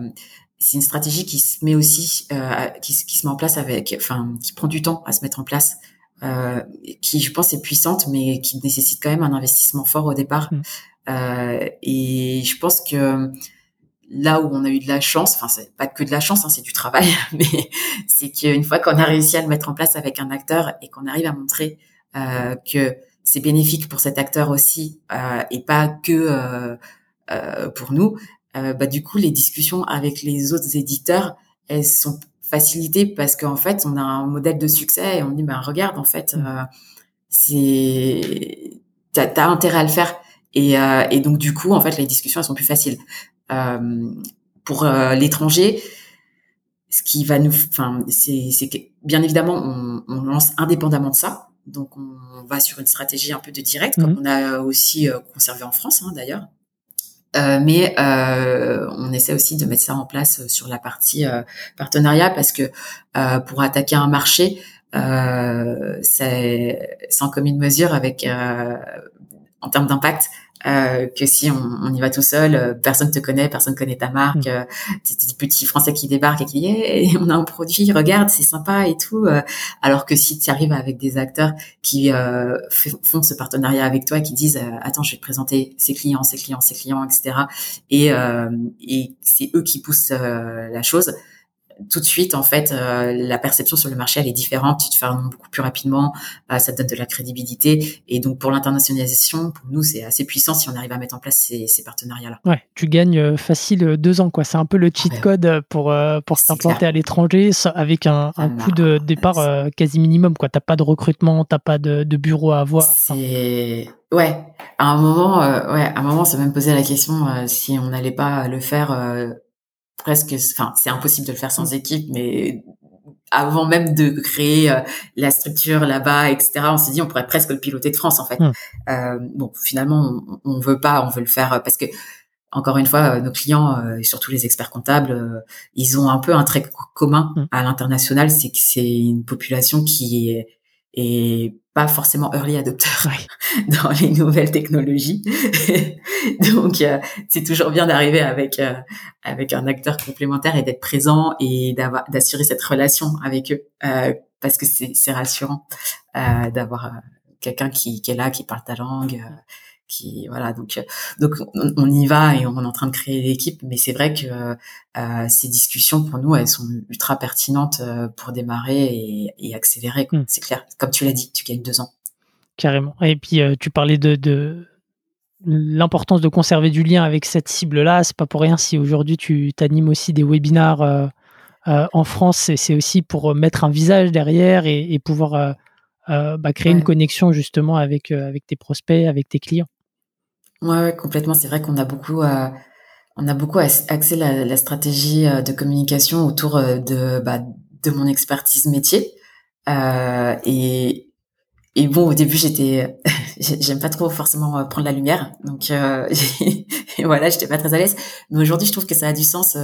c'est une stratégie qui se met aussi, euh, qui, se- qui se met en place avec, enfin, qui prend du temps à se mettre en place, euh, qui, je pense, est puissante, mais qui nécessite quand même un investissement fort au départ.
Mm.
Euh, et je pense que là où on a eu de la chance, enfin, c'est pas que de la chance, hein, c'est du travail, mais c'est qu'une fois qu'on a réussi à le mettre en place avec un acteur et qu'on arrive à montrer euh, que c'est bénéfique pour cet acteur aussi euh, et pas que euh, euh, pour nous, euh, bah, du coup, les discussions avec les autres éditeurs, elles sont facilitées parce qu'en fait, on a un modèle de succès et on dit, bah, regarde, en fait, euh, c'est, t'as, t'as intérêt à le faire. Et, euh, et donc, du coup, en fait, les discussions, elles sont plus faciles. Euh, pour euh, l'étranger, ce qui va nous, enfin, c'est, que, bien évidemment, on, on lance indépendamment de ça. Donc, on va sur une stratégie un peu de direct, comme
Mhm.
on a aussi euh, conservé en France, hein, d'ailleurs. Euh, mais euh, on essaie aussi de mettre ça en place sur la partie euh, partenariat parce que euh, pour attaquer un marché, euh, c'est sans commune mesure avec euh, en termes d'impact euh, que si on, on, y va tout seul, euh, personne te connaît, personne connaît ta marque. Mm. c'est des petits Français qui débarquent et qui disent on a un produit, regarde, c'est sympa et tout. alors que si tu arrives avec des acteurs qui font ce partenariat avec toi, qui disent attends, je vais te présenter ses clients, ses clients, ses clients, etc. Et, et c'est eux qui poussent la chose tout de suite, en fait, euh, la perception sur le marché, elle est différente. Tu te fais un nom beaucoup plus rapidement, euh, ça te donne de la crédibilité. Et donc, pour l'internationalisation, pour nous, c'est assez puissant si on arrive à mettre en place ces, ces partenariats-là.
Ouais, tu gagnes euh, facile deux ans, quoi. C'est un peu le cheat code pour, pour s'implanter à l'étranger avec un, un coût de départ quasi minimum, quoi. T'as pas de recrutement, t'as pas de, de, bureau à avoir.
C'est... Ouais, à un moment, ouais, à un moment, ça m'a même posé la question si on n'allait pas le faire presque, enfin, c'est impossible de le faire sans équipe, mais avant même de créer euh, la structure là-bas, etc., on s'est dit on pourrait presque le piloter de France en fait. Mm. Euh, bon, finalement, on, on, veut pas, on veut le faire parce que encore une fois, nos clients euh, et surtout les experts comptables, ils ont un peu un trait commun mm. à l'international, c'est que c'est une population qui est, est pas forcément early adopter dans les nouvelles technologies. Donc euh, c'est toujours bien d'arriver avec euh, avec un acteur complémentaire et d'être présent et d'avoir d'assurer cette relation avec eux euh, parce que c'est c'est rassurant d'avoir quelqu'un qui, qui est là qui parle ta langue voilà donc donc on, y va et on est en train de créer l'équipe mais c'est vrai que euh, ces discussions pour nous elles sont ultra pertinentes euh, pour démarrer et, et accélérer hmm. c'est clair. Comme tu l'as dit tu gagnes deux ans.
Carrément. Et puis euh, tu parlais de, de l'importance de conserver du lien avec cette cible là c'est pas pour rien si aujourd'hui tu t'animes aussi des webinars en France c'est aussi pour mettre un visage derrière et, et pouvoir bah, créer une connexion justement avec, avec tes prospects, avec tes clients.
Ouais, complètement. C'est vrai qu'on a beaucoup, euh, on a beaucoup axé la, la stratégie euh, de communication autour euh, de, bah, de mon expertise métier. Euh, et, et bon, au début, j'étais, j'aime pas trop forcément prendre la lumière, donc euh, voilà, j'étais pas très à l'aise. Mais aujourd'hui, je trouve que ça a du sens.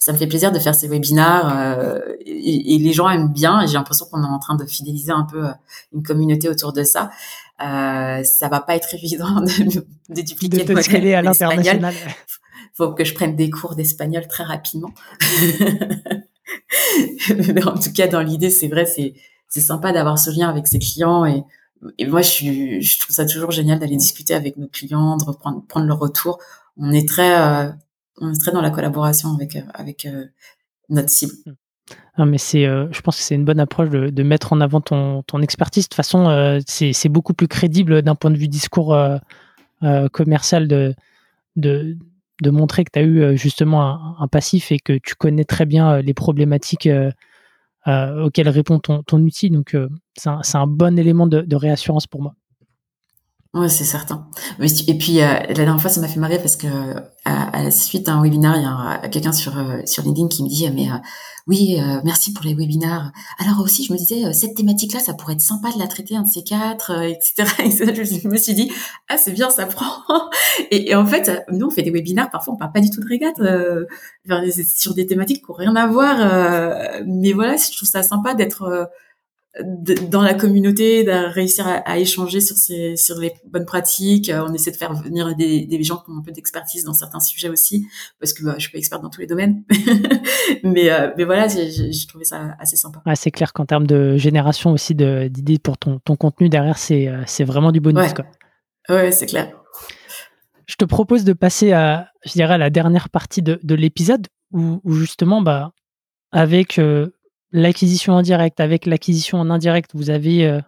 ça me fait plaisir de faire ces webinars et, et, les gens aiment bien. J'ai l'impression qu'on est en train de fidéliser un peu une communauté autour de ça. Euh, ça va pas être évident de, de dupliquer
de le à l'international.
Faut que je prenne des cours d'espagnol très rapidement. Mais en tout cas, dans l'idée, c'est vrai, c'est c'est sympa d'avoir ce lien avec ses clients et et moi, je, je trouve ça toujours génial d'aller discuter avec nos clients, de reprendre prendre leur retour. On est très euh, on est très dans la collaboration avec avec euh, notre cible.
Non, mais c'est, euh, je pense que c'est une bonne approche de, mettre en avant ton, expertise. De toute façon, euh, c'est, beaucoup plus crédible d'un point de vue discours euh, commercial de, de, montrer que tu as eu justement un, passif et que tu connais très bien les problématiques auxquelles répond ton, ton outil. Donc, c'est un, bon élément de réassurance pour moi.
Ouais, c'est certain. Et puis euh, la dernière fois, ça m'a fait marrer parce que à, la suite d'un webinaire, il y a quelqu'un sur euh, sur LinkedIn qui me dit mais euh, oui, merci pour les webinaires. Alors aussi, je me disais cette thématique-là, ça pourrait être sympa de la traiter un de ces quatre, etc. Et je me suis dit ah c'est bien, ça prend. Et, en fait, nous on fait des webinaires. Parfois, on parle pas du tout de régate sur des thématiques qui n'ont rien à voir. mais voilà, je trouve ça sympa d'être dans la communauté, de réussir à, échanger sur ces, sur les bonnes pratiques. Euh, on essaie de faire venir des, des gens qui ont un peu d'expertise dans certains sujets aussi, parce que bah, je suis pas experte dans tous les domaines. mais, euh, mais voilà, j'ai trouvé ça assez sympa.
c'est clair qu'en termes de génération aussi d'idées pour ton, ton contenu derrière, c'est euh, vraiment du bonus.
Ouais,
quoi.
ouais c'est clair.
Je te propose de passer à, je dirais, à la dernière partie de, de l'épisode où, où, justement, bah, avec l'acquisition indirecte avec l'acquisition en indirect, vous avez euh,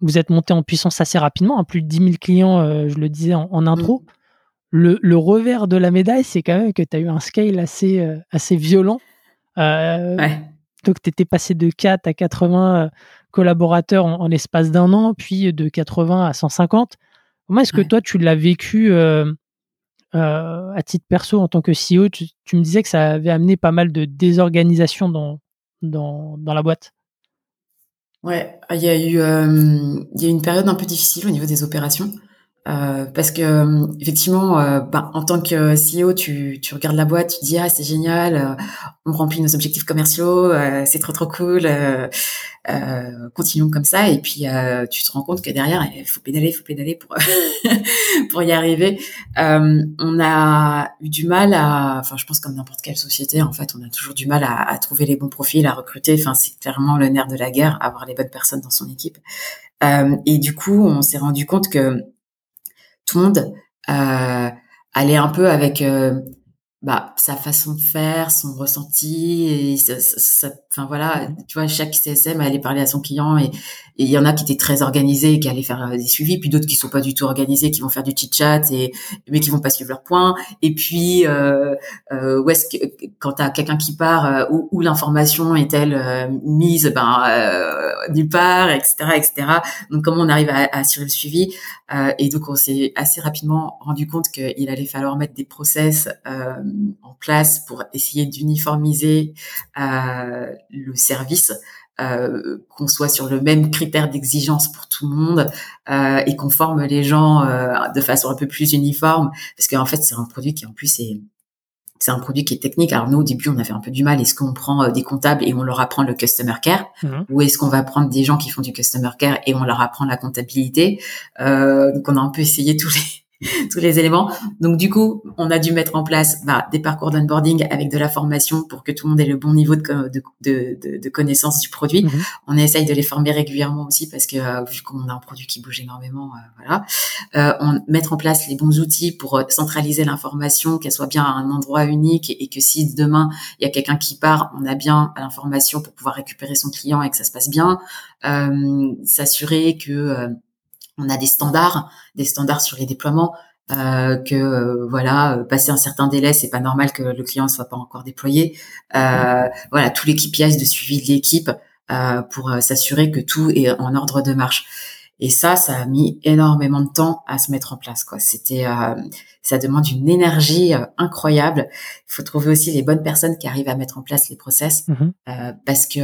vous êtes monté en puissance assez rapidement, à hein, plus de 10 000 clients, euh, je le disais en, intro. Mm. Le, le, revers de la médaille, c'est quand même que tu as eu un scale assez, euh, assez violent. Donc, tu étais passé de 4 à 80 collaborateurs en, l'espace d'un an, puis de 80 à 150. Comment est-ce que toi, tu l'as vécu à titre perso en tant que CEO tu, tu, me disais que ça avait amené pas mal de désorganisation dans, dans, la boîte.
Ouais, il y a eu euh, il y a eu une période un peu difficile au niveau des opérations Euh, parce que euh, effectivement, euh, bah, en tant que CEO, tu, tu regardes la boîte, tu dis ah c'est génial, on remplit nos objectifs commerciaux, c'est trop trop cool, continuons comme ça. Et puis tu te rends compte que derrière, il faut pédaler, il faut pédaler pour pour y arriver. on a eu du mal à, enfin je pense comme n'importe quelle société, en fait, on a toujours du mal à, à trouver les bons profils, à recruter. Enfin c'est clairement le nerf de la guerre, avoir les bonnes personnes dans son équipe. et du coup, on s'est rendu compte que monde euh, allait un peu avec euh, bah, sa façon de faire, son ressenti, et ça, ça, enfin voilà, tu vois, chaque CSM allait parler à son client et il y en a qui étaient très organisés, qui allaient faire euh, des suivis, puis d'autres qui sont pas du tout organisés, qui vont faire du chit chat et mais qui vont pas suivre leurs points. Et puis euh, euh, où est-ce que quand t'as quelqu'un qui part, euh, où, où l'information est-elle euh, mise, ben nulle part, etc., etc. Donc comment on arrive à, à assurer le suivi Et donc on s'est assez rapidement rendu compte qu'il allait falloir mettre des process en place pour essayer d'uniformiser le service euh, qu'on soit sur le même critère d'exigence pour tout le monde euh, et qu'on forme les gens euh, de façon un peu plus uniforme parce qu'en fait c'est un produit qui en plus est c'est un produit qui est technique. Alors nous au début on avait un peu du mal. Est-ce qu'on prend euh, des comptables et on leur apprend le customer care mhm. ou est-ce qu'on va prendre des gens qui font du customer care et on leur apprend la comptabilité? Donc on a un peu essayé tous les tous les éléments. Donc du coup, on a dû mettre en place bah, des parcours d'onboarding avec de la formation pour que tout le monde ait le bon niveau de, de, de, de connaissance du produit. Mhm. On essaye de les former régulièrement aussi parce que euh, vu qu'on a un produit qui bouge énormément, euh, voilà, euh, on mettre en place les bons outils pour euh, centraliser l'information, qu'elle soit bien à un endroit unique et, que si demain il y a quelqu'un qui part, on a bien l'information pour pouvoir récupérer son client et que ça se passe bien. S'assurer que on a des standards, des standards sur les déploiements. Euh, que euh, voilà, euh, passer un certain délai, c'est pas normal que le client ne soit pas encore déployé. Euh, voilà, les KPIs de suivi de l'équipe pour s'assurer que tout est en ordre de marche. Et ça, ça a mis énormément de temps à se mettre en place. Quoi, c'était, ça demande une énergie incroyable. Il faut trouver aussi les bonnes personnes qui arrivent à mettre en place les process, mmh parce que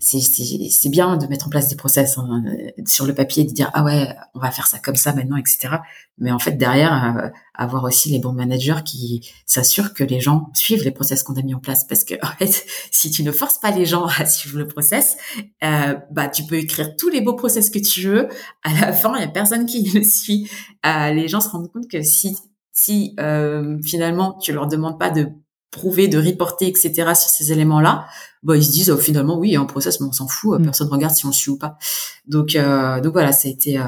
c'est bien de mettre en place des process hein, sur le papier, de dire ah ouais, on va faire ça comme ça maintenant, etc. Mais en fait derrière, euh, avoir aussi les bons managers qui s'assurent que les gens suivent les process qu'on a mis en place, parce que en fait, si tu ne forces pas les gens à suivre le process, euh, bah tu peux écrire tous les beaux process que tu veux, à la fin il y a personne qui le suit. Euh, les gens se rendent compte que si si euh, finalement tu leur demandes pas de prouver, de reporter, etc. sur ces éléments-là, bah, ils se disent oh, finalement oui, il y a un process, mais on s'en fout, mm. personne regarde si on suit ou pas. Donc, euh, donc voilà, ça a été euh,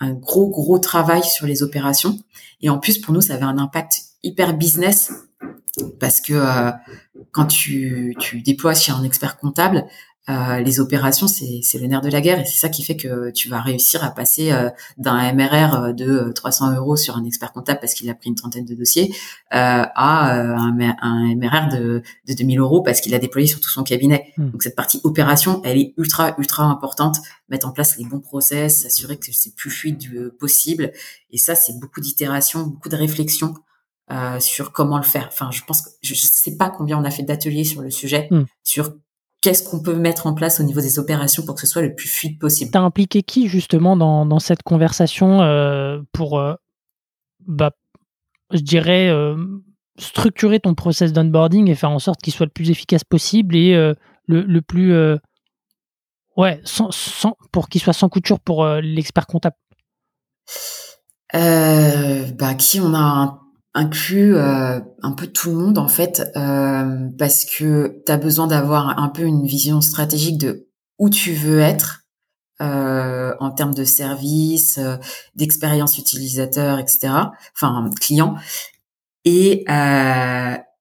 un gros gros travail sur les opérations. Et en plus pour nous, ça avait un impact hyper business parce que euh, quand tu, tu déploies chez un expert comptable, euh, les opérations, c'est le nerf de la guerre et c'est ça qui fait que tu vas réussir à passer euh, d'un MRR de 300 euros sur un expert comptable parce qu'il a pris une trentaine de dossiers euh, à un, un, MRR de, de 2000 euros parce qu'il a déployé sur tout son cabinet. Hmm. Donc cette partie opération, elle est ultra ultra importante. Mettre en place les bons process, s'assurer que c'est plus fluide possible. Et ça, c'est beaucoup d'itérations, beaucoup de réflexions. sur comment le faire. Enfin, je pense que je, sais pas combien on a fait d'ateliers sur le sujet, hmm. sur qu'est-ce qu'on peut mettre en place au niveau des opérations pour que ce soit le plus fluide possible.
Tu as impliqué qui justement dans, cette conversation euh, pour, euh, bah, je dirais, euh, structurer ton process d'onboarding et faire en sorte qu'il soit le plus efficace possible et le, plus... ouais, sans, pour qu'il soit sans couture pour l'expert comptable?
Bah, Qui on a inclut euh, un peu tout le monde en fait euh, parce que tu as besoin d'avoir un peu une vision stratégique de où tu veux être euh, en termes de service, d'expérience utilisateur, etc. Enfin client et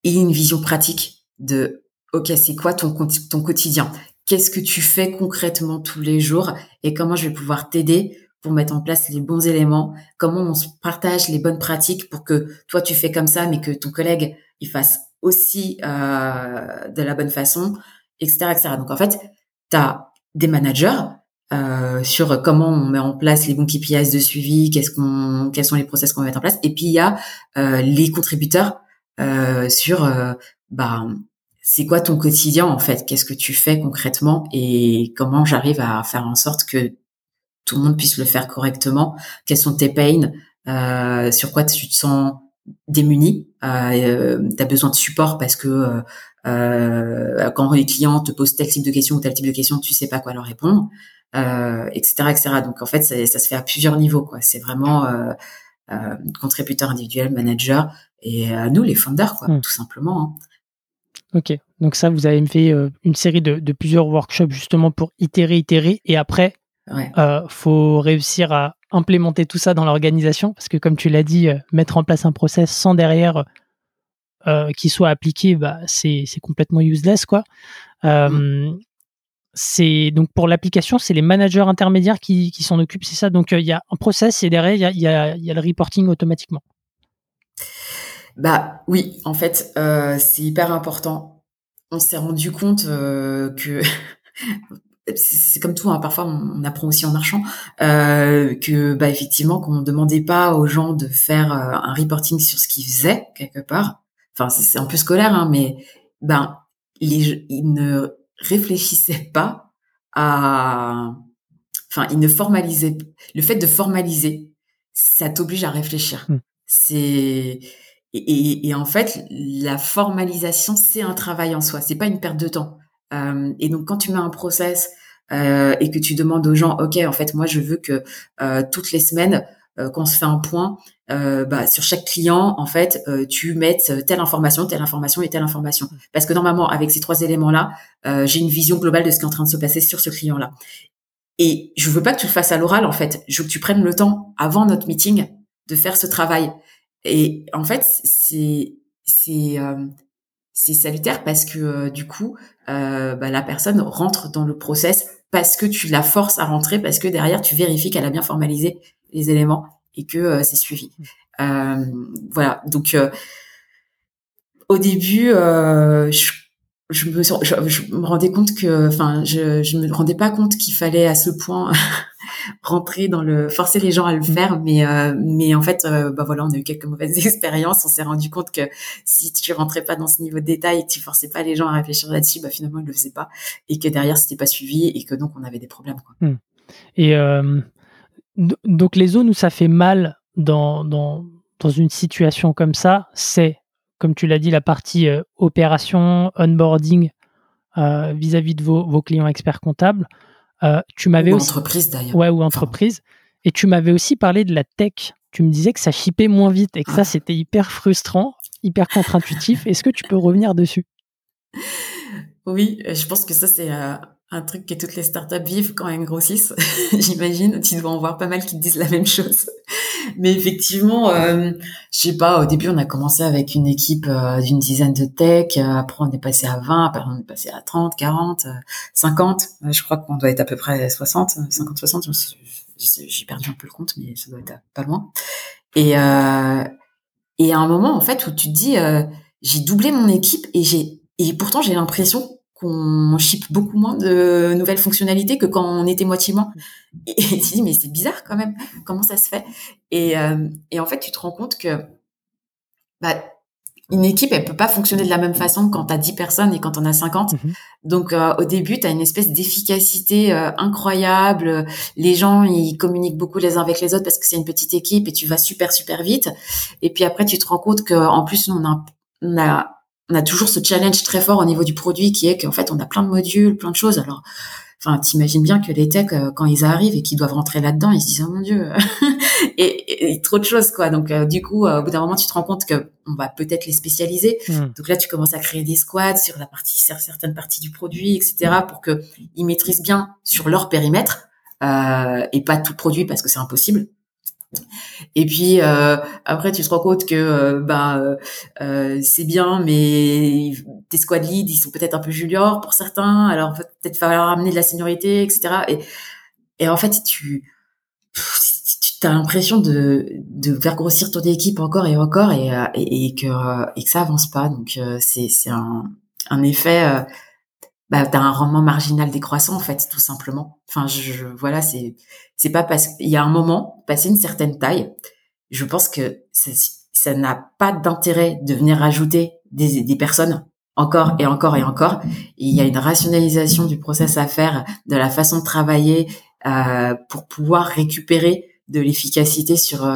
et une vision pratique de ok c'est quoi ton ton quotidien? Qu'est-ce que tu fais concrètement tous les jours? Et comment je vais pouvoir t'aider pour mettre en place les bons éléments, comment on se partage les bonnes pratiques pour que toi tu fais comme ça, mais que ton collègue il fasse aussi euh, de la bonne façon, etc., etc. Donc en fait, tu as des managers euh, sur comment on met en place les bons KPIs de suivi, qu'est-ce qu'on, quels sont les process qu'on va mettre en place, et puis il y a euh, les contributeurs euh, sur bah c'est quoi ton quotidien en fait, qu'est-ce que tu fais concrètement? Et comment j'arrive à faire en sorte que tout le monde puisse le faire correctement. Quels sont tes pains? Euh, Sur quoi tu te sens démuni? Euh, Tu as besoin de support parce que euh, quand les clients te posent tel type de questions ou tel type de questions, tu sais pas quoi leur répondre, euh, etc., etc. Donc en fait, ça, ça, se fait à plusieurs niveaux. quoi. C'est vraiment euh, euh, contributeur individuel, manager et à nous les founders, quoi, hmm. tout simplement. Hein.
Ok, donc ça, vous avez fait euh, une série de, de, plusieurs workshops justement pour itérer, itérer, et après, il euh, faut réussir à implémenter tout ça dans l'organisation, parce que comme tu l'as dit, euh, mettre en place un process sans derrière euh, qui soit appliqué, bah, c'est complètement useless, quoi. Mm. C'est donc pour l'application, c'est les managers intermédiaires qui, qui s'en occupent, c'est ça. Donc il y a un process et derrière il y a, y, a, y a, le reporting automatiquement.
Bah oui, en fait, c'est hyper important. On s'est rendu compte que c'est comme tout, hein, parfois on, apprend aussi en marchant, euh, que bah effectivement qu'on ne demandait pas aux gens de faire euh, un reporting sur ce qu'ils faisaient quelque part. Enfin c'est un peu scolaire, hein, mais ben les, ils ne réfléchissaient pas à, enfin ils ne formalisaient. Le fait de formaliser, ça t'oblige à réfléchir. Hmm. C'est et, et, en fait la formalisation c'est un travail en soi, c'est pas une perte de temps. Euh, et donc quand tu mets un process euh, et que tu demandes aux gens, ok, en fait, moi je veux que euh, toutes les semaines qu'on se fait un point euh, bah, sur chaque client, en fait, euh, tu mettes telle information, telle information et telle information. Parce que normalement, avec ces trois éléments-là, euh, j'ai une vision globale de ce qui est en train de se passer sur ce client-là. Et je veux pas que tu le fasses à l'oral, en fait. Je veux que tu prennes le temps avant notre meeting de faire ce travail. Et en fait, c'est c'est c'est salutaire parce que euh, du coup, euh, bah, la personne rentre dans le process parce que tu la forces à rentrer, parce que derrière tu vérifies qu'elle a bien formalisé les éléments et que euh, c'est suivi. Euh, voilà. Donc au début, je, je, me, je, me rendais compte que, enfin, je, je me rendais pas compte qu'il fallait à ce point rentrer dans le forcer les gens à le mmh. faire mais euh, mais en fait euh, bah voilà on a eu quelques mauvaises expériences on s'est rendu compte que si tu rentrais pas dans ce niveau de détail et que tu forçais pas les gens à réfléchir là-dessus bah finalement ils le faisaient pas et que derrière c'était pas suivi et que donc on avait des problèmes quoi.
Mmh. et euh, donc les zones où ça fait mal dans dans dans une situation comme ça c'est comme tu l'as dit la partie opération onboarding vis-à-vis de vos, vos clients experts comptables
euh, tu m'avais aussi... entreprise d'ailleurs.
Ouais, ou entreprise. Et tu m'avais aussi parlé de la tech. Tu me disais que ça chipait moins vite et que ça ah. c'était hyper frustrant, hyper contre-intuitif. Est-ce que tu peux revenir dessus?
Oui, je pense que ça c'est euh, un truc que toutes les startups vivent quand elles grossissent. J'imagine, tu dois en voir pas mal qui te disent la même chose. Mais effectivement, euh, je sais pas, au début on a commencé avec une équipe euh, d'une dizaine de tech, euh, après on est passé à 20, après on est passé à 30, 40, 50. Je crois qu'on doit être à peu près 60, 50, 60. J'ai perdu un peu le compte, mais ça doit être pas loin. Et, euh, et à un moment en fait où tu te dis, euh, j'ai doublé mon équipe et j'ai et pourtant j'ai l'impression qu'on ship beaucoup moins de nouvelles fonctionnalités que quand on était moitié moins. Et tu dis, mais c'est bizarre quand même, comment ça se fait? Et, euh, et en fait, tu te rends compte que bah, une équipe, elle peut pas fonctionner de la même façon quand tu as 10 personnes et quand on a 50. Mhm. Donc euh, au début, tu as une espèce d'efficacité euh, incroyable. Les gens, ils communiquent beaucoup les uns avec les autres parce que c'est une petite équipe et tu vas super super vite. Et puis après, tu te rends compte qu'en plus, on a, on a on a toujours ce challenge très fort au niveau du produit qui est qu'en fait on a plein de modules, plein de choses. Alors, enfin, t'imagines bien que les techs euh, quand ils arrivent et qu'ils doivent rentrer là-dedans, ils se disent oh mon dieu, et, trop de choses quoi. Donc euh, du coup, euh, au bout d'un moment, tu te rends compte que on va peut-être les spécialiser. Hmm. Donc là, tu commences à créer des squads sur la partie, sur certaines parties du produit, etc., pour que ils maîtrisent bien sur leur périmètre et pas tout le produit parce que c'est impossible. Et puis euh, après, tu te rends compte que euh, bah euh, c'est bien, mais tes squad leads, ils sont peut-être un peu juniors pour certains. Alors peut-être falloir amener de la seniorité, etc. Et, en fait, tu as l'impression de, faire grossir ton équipe encore et encore et, que et que ça avance pas. Donc c'est un effet bah, t'as un rendement marginal décroissant en fait, tout simplement. Enfin, je, voilà, c'est c'est pas parce qu'il y a un moment, passé une certaine taille, je pense que ça n'a pas d'intérêt de venir rajouter des, des personnes encore et encore et encore. il y a une rationalisation du process à faire, de la façon de travailler, pour pouvoir récupérer de l'efficacité sur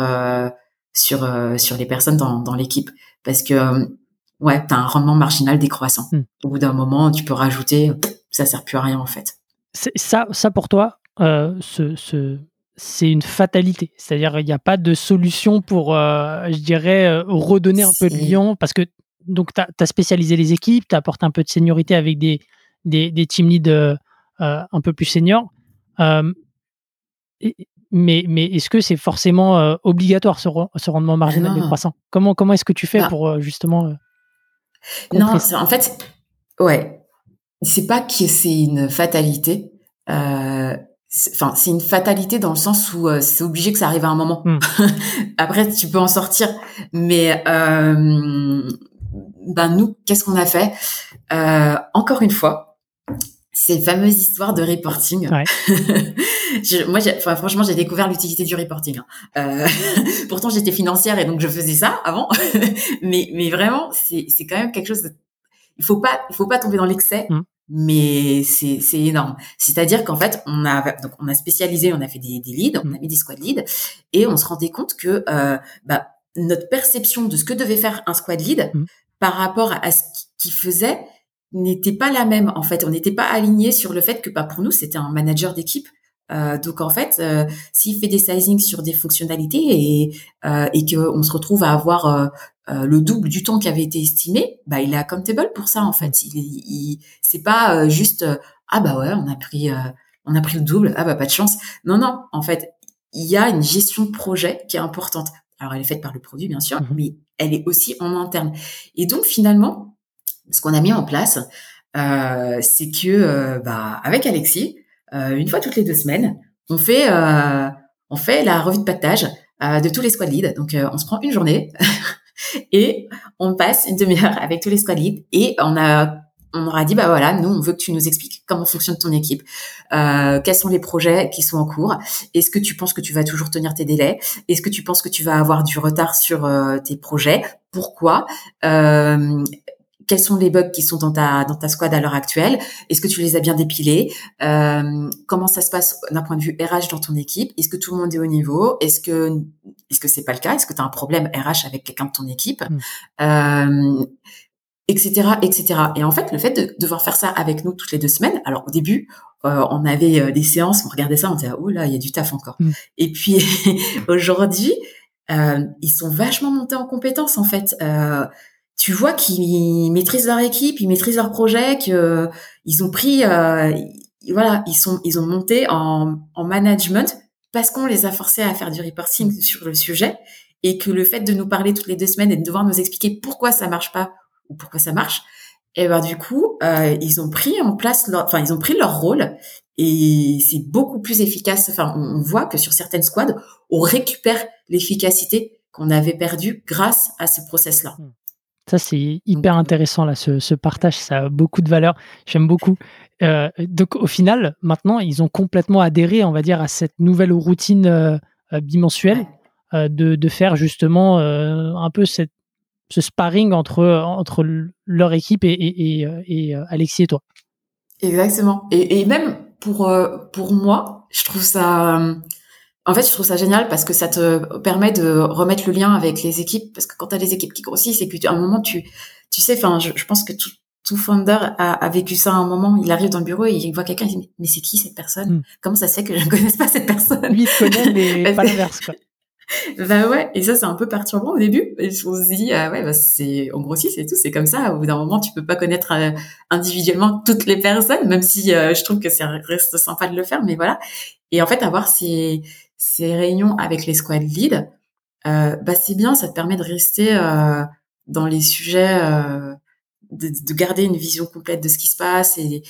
sur sur les personnes dans, dans l'équipe parce que ouais, tu as un rendement marginal décroissant. Hmm. Au bout d'un moment, tu peux rajouter, ça sert plus à rien en fait.
Ça, ça pour toi, euh, ce, ce, c'est une fatalité. C'est-à-dire, il n'y a pas de solution pour, euh, je dirais, euh, redonner un peu de lien parce que donc tu as, spécialisé les équipes, tu apporté un peu de seniorité avec des, des, des team leads un peu plus seniors. mais, mais est-ce que c'est forcément obligatoire ce, ce, rendement marginal ah décroissant? Comment, comment est-ce que tu fais ah. pour justement
non, en fait, ouais, c'est pas que c'est une fatalité. Euh, enfin, c'est une fatalité dans le sens où euh, c'est obligé que ça arrive à un moment. Hmm. Après, tu peux en sortir, mais euh, ben nous, qu'est-ce qu'on a fait? Encore une fois, ces fameuses histoires de reporting. Ouais. moi, enfin, franchement, j'ai découvert l'utilité du reporting. Hein. Euh, pourtant, j'étais financière et donc je faisais ça avant. mais, mais vraiment, c'est, c'est quand même quelque chose. De... Il faut pas, il faut pas tomber dans l'excès. Mmh. Mais c'est, c'est énorme. C'est-à-dire qu'en fait, on a donc on a spécialisé, on a fait des, des leads, on a mis des squad leads, et on se rendait compte que euh, bah, notre perception de ce que devait faire un squad lead mmh. par rapport à ce qu'il faisait n'était pas la même en fait on n'était pas aligné sur le fait que bah, pour nous c'était un manager d'équipe euh, donc en fait, euh, s'il fait des sizings sur des fonctionnalités et euh, et qu'on se retrouve à avoir euh, euh, le double du temps qui avait été estimé, bah il est accountable pour ça en fait. Il, il c'est pas juste ah bah ouais on a pris on a pris le double ah bah pas de chance. Non non en fait il y a une gestion de projet qui est importante. Alors elle est faite par le produit bien sûr, mmh mais elle est aussi en interne. Et donc finalement ce qu'on a mis en place c'est que bah avec Alexis euh, une fois toutes les deux semaines, on fait euh, on fait la revue de pactage euh, de tous les squad leads. Donc on se prend une journée et on passe une demi-heure avec tous les squad leads et on a on aura dit bah voilà nous on veut que tu nous expliques comment fonctionne ton équipe. Euh, quels sont les projets qui sont en cours? Est-ce que tu penses que tu vas toujours tenir tes délais? Est-ce que tu penses que tu vas avoir du retard sur euh, tes projets? Pourquoi? Euh, quels sont les bugs qui sont dans ta dans ta squad à l'heure actuelle? Est-ce que tu les as bien dépilés? Euh, Comment ça se passe d'un point de vue RH dans ton équipe? Est-ce que tout le monde est au niveau? Est-ce que est-ce que c'est pas le cas? Est-ce que tu as un problème RH avec quelqu'un de ton équipe? Mmh. euh, etc etc et en fait le fait de devoir faire ça avec nous toutes les deux semaines alors au début euh, on avait euh, des séances on regardait ça on disait oh là il y a du taf encore. Mmh. et puis aujourd'hui euh, ils sont vachement montés en compétences en fait. Euh, tu vois qu'ils maîtrisent leur équipe, ils maîtrisent leur projet, qu'ils euh, ont pris, euh, voilà, ils sont, ils ont monté en, en management parce qu'on les a forcés à faire du reporting sur le sujet et que le fait de nous parler toutes les deux semaines et de devoir nous expliquer pourquoi ça marche pas ou pourquoi ça marche, et eh ben du coup, euh, ils ont pris en place, leur, enfin ils ont pris leur rôle et c'est beaucoup plus efficace. Enfin, on voit que sur certaines squads, on récupère l'efficacité qu'on avait perdue grâce à ce process-là.
Ça, c'est hyper intéressant, là, ce, partage. Ça a beaucoup de valeur. J'aime beaucoup. Euh, donc, au final, maintenant, ils ont complètement adhéré, on va dire, à cette nouvelle routine euh, euh, bimensuelle de, faire justement un peu cette, ce sparring entre, entre leur équipe et, et, Alexis et toi.
Exactement. Et, et même pour, pour moi, je trouve ça en fait, je trouve ça génial parce que ça te permet de remettre le lien avec les équipes. Parce que quand tu as des équipes qui grossissent et qu'à un moment, tu, tu sais, enfin, je, pense que tout, tout founder a, a, vécu ça à un moment. Il arrive dans le bureau et il voit quelqu'un, il dit, mais c'est qui cette personne? Hmm. Comment ça se fait que je ne connaisse pas cette personne?
Lui, il connaît, mais pas l'inverse, quoi.
bah ouais, et ça c'est un peu perturbant au début. Et on se dit ah ouais, bah c'est on grossit, c'est tout, c'est comme ça. Au bout d'un moment, tu peux pas connaître euh, individuellement toutes les personnes, même si euh, je trouve que ça reste sympa de le faire, mais voilà. Et en fait, avoir ces ces réunions avec les squad leads, euh, bah c'est bien, ça te permet de rester euh, dans les sujets, euh, de, de, garder une vision complète de ce qui se passe et,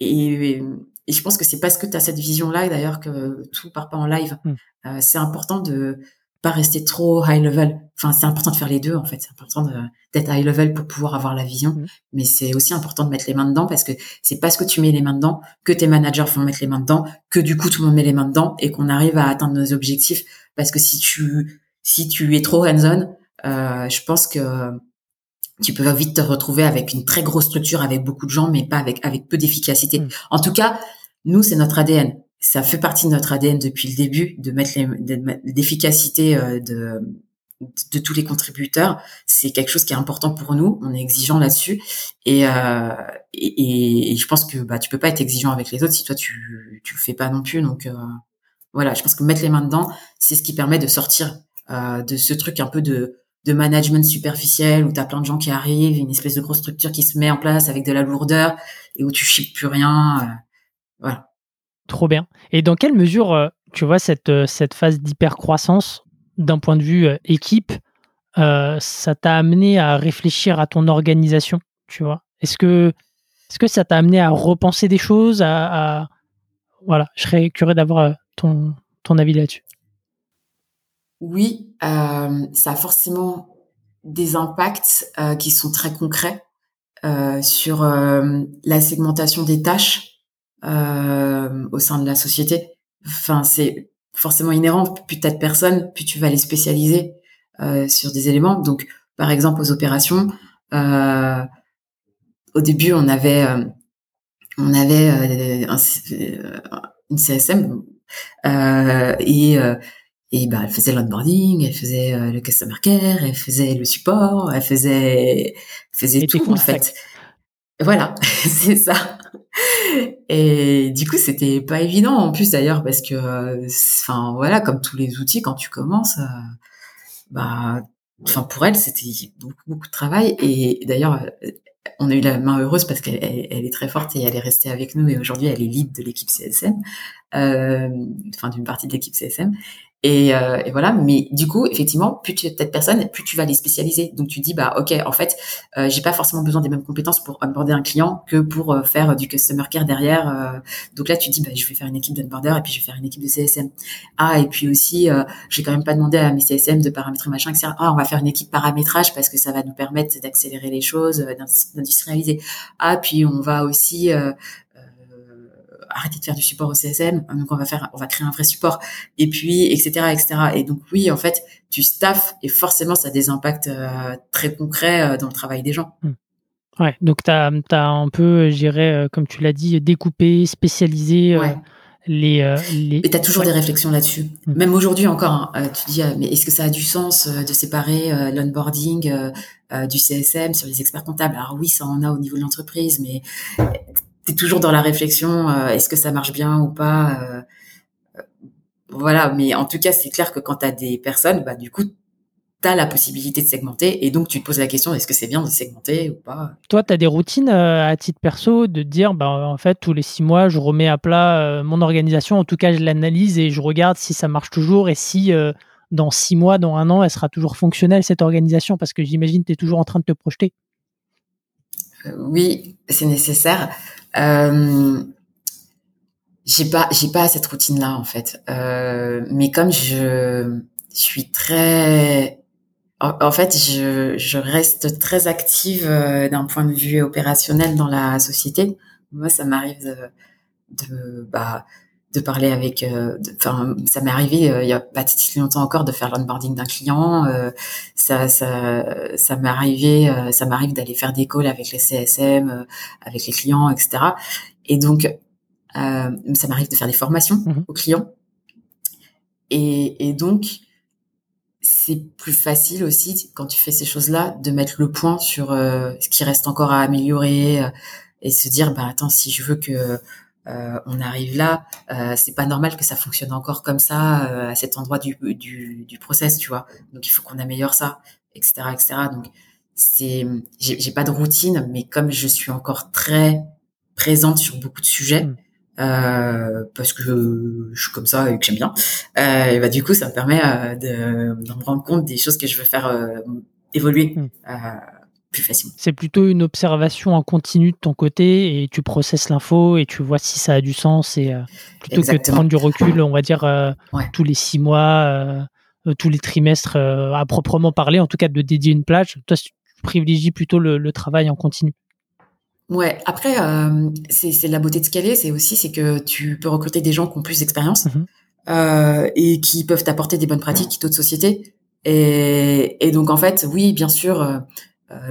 et, et je pense que c'est parce que tu as cette vision-là d'ailleurs que tout part pas en live. Mm. Euh, c'est important de pas rester trop high level. Enfin, c'est important de faire les deux en fait. C'est important d'être high level pour pouvoir avoir la vision, mm. mais c'est aussi important de mettre les mains dedans parce que c'est parce que tu mets les mains dedans que tes managers vont mettre les mains dedans, que du coup tout le monde met les mains dedans et qu'on arrive à atteindre nos objectifs. Parce que si tu si tu es trop hands-on, euh, je pense que tu peux vite te retrouver avec une très grosse structure avec beaucoup de gens, mais pas avec avec peu d'efficacité. Mm. En tout cas, nous c'est notre ADN ça fait partie de notre ADN depuis le début de mettre l'efficacité de de tous les contributeurs, c'est quelque chose qui est important pour nous. On est exigeant là-dessus, et, euh, et, et, je pense que bah tu peux pas être exigeant avec les autres si toi tu tu le fais pas non plus. Donc euh, voilà, je pense que mettre les mains dedans, c'est ce qui permet de sortir euh, de ce truc un peu de de management superficiel où tu as plein de gens qui arrivent, une espèce de grosse structure qui se met en place avec de la lourdeur et où tu chips plus rien. Euh, voilà.
Trop bien. Et dans quelle mesure, euh, tu vois, cette, euh, cette phase d'hypercroissance d'un point de vue équipe, ça t'a amené à réfléchir à ton organisation, tu vois? Est-ce que, est que ça t'a amené à repenser des choses à, Voilà, je serais curieux d'avoir ton, ton avis là-dessus.
Oui, ça a forcément des impacts qui sont très concrets sur la segmentation des tâches au sein de la société. Enfin, c'est forcément inhérent. Plus tu as de personnes, plus tu vas les spécialiser euh, sur des éléments. Donc, par exemple, aux opérations, euh, au début, on avait, euh, on avait un, une CSM et et bah, elle faisait l'onboarding, elle faisait le customer care, elle faisait le support, elle faisait, elle faisait tout en fait. Voilà, c'est ça. Et du coup, c'était pas évident en plus d'ailleurs parce que, enfin voilà, comme tous les outils, quand tu commences, euh, bah, enfin pour elle, c'était beaucoup beaucoup de travail. Et d'ailleurs, on a eu la main heureuse parce qu'elle elle, est très forte et elle est restée avec nous. Et aujourd'hui, elle est lead de l'équipe CSM, euh, enfin d'une partie de l'équipe CSM. Et, euh, et, voilà, mais du coup, effectivement, plus tu es peut-être personne, plus tu vas les spécialiser. Donc tu dis bah ok, en fait, euh, j'ai pas forcément besoin des mêmes compétences pour onboarder un client que pour euh, faire du customer care derrière. Euh. donc là, tu dis bah je vais faire une équipe d'onboarder et puis je vais faire une équipe de CSM. Ah et puis aussi, euh, j'ai quand même pas demandé à mes CSM de paramétrer machin, etc. Ah on va faire une équipe paramétrage parce que ça va nous permettre d'accélérer les choses, d'industrialiser. Ah puis on va aussi arrêter de faire du support au CSM, donc on va faire, on va créer un vrai support, et puis etc. etc. Et donc oui, en fait, tu staffes et forcément ça a des impacts euh, très concrets euh, dans le travail des gens. Hmm.
Ouais, donc tu as, as, un peu, je dirais, euh, comme tu l'as dit, découpé, spécialisé. Les, les...
Et tu as toujours des réflexions là-dessus. Hmm. Même aujourd'hui encore, hein, tu dis, mais est-ce que ça a du sens de séparer l'onboarding du CSM sur les experts comptables? Alors oui, ça en a au niveau de l'entreprise, mais t'es toujours dans la réflexion, euh, est-ce que ça marche bien ou pas euh, euh, Voilà, mais en tout cas, c'est clair que quand tu as des personnes, bah, du coup, tu as la possibilité de segmenter et donc tu te poses la question, est-ce que c'est bien de segmenter ou pas?
Toi, tu as des routines à titre perso de dire, bah, en fait, tous les six mois, je remets à plat mon organisation, en tout cas, je l'analyse et je regarde si ça marche toujours et si dans six mois, dans un an, elle sera toujours fonctionnelle, cette organisation, parce que j'imagine que tu es toujours en train de te projeter.
oui, c'est nécessaire. Euh, j'ai pas j'ai pas cette routine là en fait. Euh, mais comme je suis très en, fait je, je reste très active euh, d'un point de vue opérationnel dans la société. Moi ça m'arrive de, de bah de parler avec enfin ça m'est arrivé il y a pas si longtemps encore de faire l'onboarding d'un client ça ça ça m'est arrivé ça m'arrive d'aller faire des calls avec les CSM avec les clients etc et donc ça m'arrive de faire des formations mmh aux clients. Et, et donc c'est plus facile aussi quand tu fais ces choses-là de mettre le point sur ce qui reste encore à améliorer et se dire bah attends si je veux que euh, on arrive là, euh, c'est pas normal que ça fonctionne encore comme ça euh, à cet endroit du, du, du, process, tu vois. Donc il faut qu'on améliore ça, etc., etc. Donc c'est, j'ai pas de routine, mais comme je suis encore très présente sur beaucoup de sujets, mm. euh, parce que je suis comme ça et que j'aime bien, et bah du coup ça me permet de, de, me rendre compte des choses que je veux faire évoluer. Mm plus
C'est plutôt une observation en continu de ton côté et tu processes l'info et tu vois si ça a du sens et euh, plutôt que de prendre du recul, on va dire euh, tous les six mois, euh, tous les trimestres à proprement parler, en tout cas de dédier une plage. Toi, tu privilégies plutôt le, travail en continu.
Ouais. Après, c'est la beauté de scaler, c'est aussi c'est que tu peux recruter des gens qui ont plus d'expérience mmh et qui peuvent t'apporter des bonnes pratiques d'autres sociétés. Et, et, donc en fait, oui, bien sûr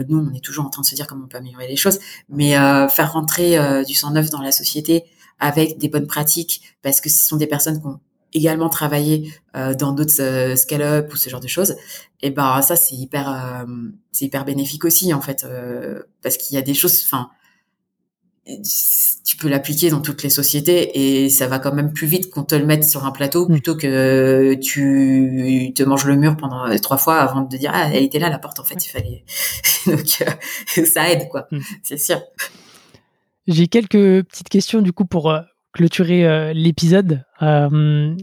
nous, on est toujours en train de se dire comment on peut améliorer les choses, mais euh, faire rentrer euh, du sang neuf dans la société avec des bonnes pratiques, parce que ce sont des personnes qui ont également travaillé euh, dans d'autres euh, scale-up ou ce genre de choses, et ben ça c'est hyper euh, c'est hyper bénéfique aussi en fait parce qu'il y a des choses, enfin tu peux l'appliquer dans toutes les sociétés et ça va quand même plus vite qu'on te le mette sur un plateau mm. plutôt que tu te manges le mur pendant trois fois avant de te dire ah elle était là la porte en fait il fallait donc ça aide quoi mm. c'est sûr
j'ai quelques petites questions du coup pour clôturer euh, l'épisode. Euh,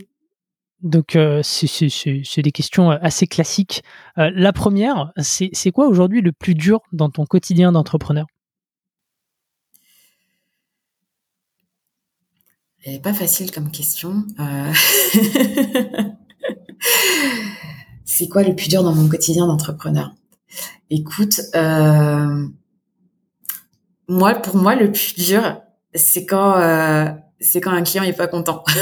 donc, euh, c'est des questions assez classiques. la première, c'est quoi aujourd'hui le plus dur dans ton quotidien d'entrepreneur?
Pas facile comme question. c'est quoi le plus dur dans mon quotidien d'entrepreneur? Écoute, moi, pour moi, le plus dur, c'est quand c'est quand un client est pas content.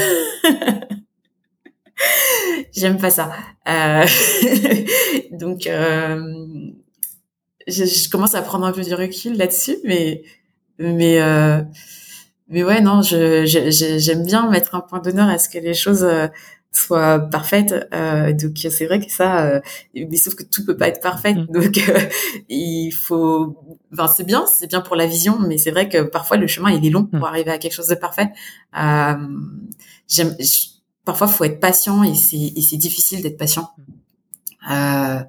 J'aime pas ça. Euh, donc, euh, je, commence à prendre un peu du recul là-dessus, mais mais euh, mais ouais, non, je j'aime bien mettre un point d'honneur à ce que les choses soit parfaite. Euh, donc c'est vrai que ça, euh, mais sauf que tout peut pas être parfait. Mm. Donc euh, il faut, enfin c'est bien, c'est bien pour la vision, mais c'est vrai que parfois le chemin il est long pour mm. arriver à quelque chose de parfait. Euh, j'aime, parfois faut être patient et c'est c'est difficile d'être patient. Euh,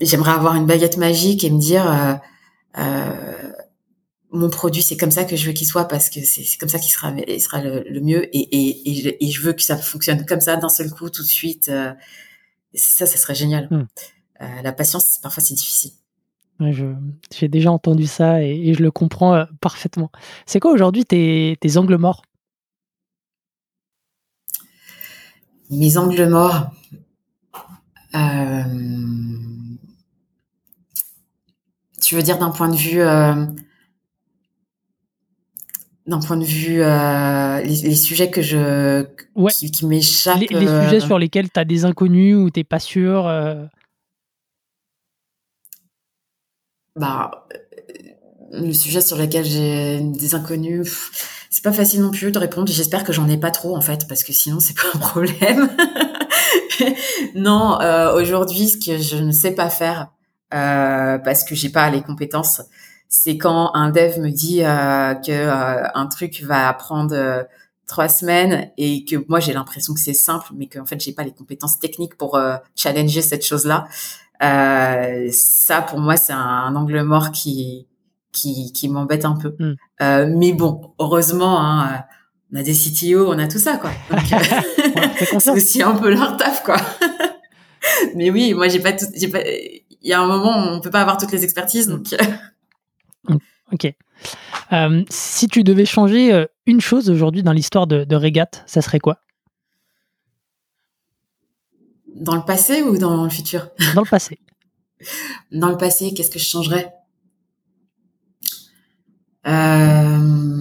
j'aimerais avoir une baguette magique et me dire euh, mon produit, c'est comme ça que je veux qu'il soit parce que c'est comme ça qu'il sera, il sera le, mieux et, et, et, je veux que ça fonctionne comme ça d'un seul coup, tout de suite. Euh, ça, ça serait génial. Hmm. Euh, la patience, parfois, c'est difficile.
J'ai déjà entendu ça et, je le comprends euh, parfaitement. C'est quoi aujourd'hui tes, tes angles morts?
Mes angles morts. Tu veux dire d'un point de vue d'un point de vue euh, les, sujets que je qui, m'échappent
les, sujets euh, sur lesquels tu as des inconnus ou t'es pas sûr euh...
bah le sujet sur lequel j'ai des inconnus c'est pas facile non plus de répondre. J'espère que j'en ai pas trop en fait parce que sinon c'est pas un problème. Non euh, aujourd'hui ce que je ne sais pas faire parce que j'ai pas les compétences c'est quand un dev me dit euh, que euh, un truc va prendre euh, trois semaines et que moi j'ai l'impression que c'est simple, mais qu'en fait j'ai pas les compétences techniques pour euh, challenger cette chose-là. ça pour moi c'est un, angle mort qui qui, qui m'embête un peu. Hmm. mais bon, heureusement, hein, on a des CTO, on a tout ça quoi. c'est aussi un peu leur taf quoi. mais oui, moi j'ai pas tout, j'ai pas. Il y a un moment où on peut pas avoir toutes les expertises, donc.
Ok. Euh, si tu devais changer euh, une chose aujourd'hui dans l'histoire de, de Régate, ça serait quoi?
Dans le passé ou dans le futur?
Dans le passé.
dans le passé, qu'est-ce que je changerais? Euh...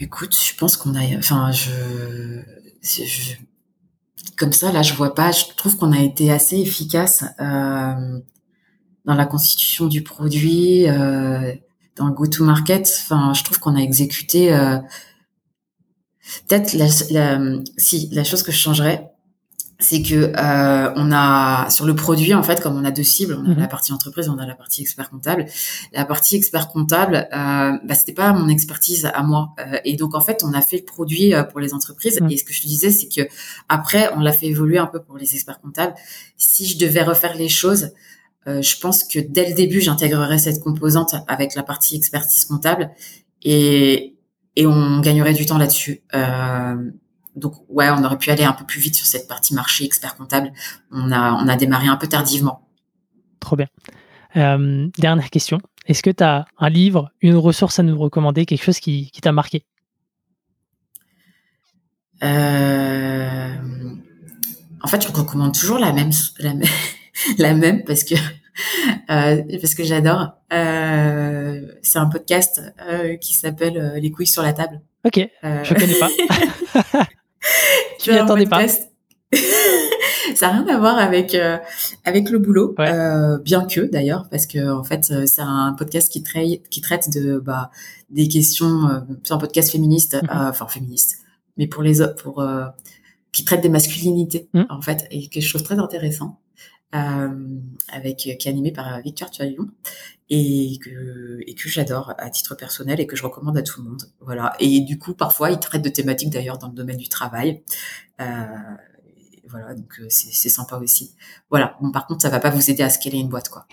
Écoute, je pense qu'on a, enfin, je, je, comme ça, là, je vois pas. Je trouve qu'on a été assez efficace. Euh, dans la constitution du produit, euh, dans le go-to-market. Enfin, je trouve qu'on a exécuté euh, peut-être la, la, si la chose que je changerais, c'est que euh, on a sur le produit en fait comme on a deux cibles on a mhm. la partie entreprise on a la partie expert comptable la partie expert comptable euh, bah, c'était pas mon expertise à moi euh, et donc en fait on a fait le produit euh, pour les entreprises mhm. et ce que je te disais c'est que après on l'a fait évoluer un peu pour les experts comptables si je devais refaire les choses je pense que dès le début, j'intégrerais cette composante avec la partie expertise comptable et, et on gagnerait du temps là-dessus. Euh, donc ouais, on aurait pu aller un peu plus vite sur cette partie marché expert comptable. On a, on a démarré un peu tardivement.
Trop bien. Euh, dernière question. Est-ce que tu as un livre, une ressource à nous recommander, quelque chose qui, qui t'a marqué?
Euh... En fait, je recommande toujours la même, la même, la même parce que euh, parce que j'adore. Euh, c'est un podcast euh, qui s'appelle euh, Les couilles sur la table.
Ok, je connais pas.
tu m'y attendais pas. ça n'a rien à voir avec euh, avec le boulot, euh, bien que d'ailleurs, parce que en fait, euh, c'est un podcast qui traite qui traite de bah, des questions, euh, c'est un podcast féministe, mhm. enfin féministe, mais pour les pour qui traite des masculinités mhm. en fait, et quelque chose de très intéressant. Avec qui est animé par Victor Tualion et que et que j'adore à titre personnel et que je recommande à tout le monde voilà et du coup parfois il traite de thématiques d'ailleurs dans le domaine du travail euh, voilà, donc euh, c'est sympa aussi. Voilà. Bon, par contre, ça va pas vous aider à scaler une boîte, quoi.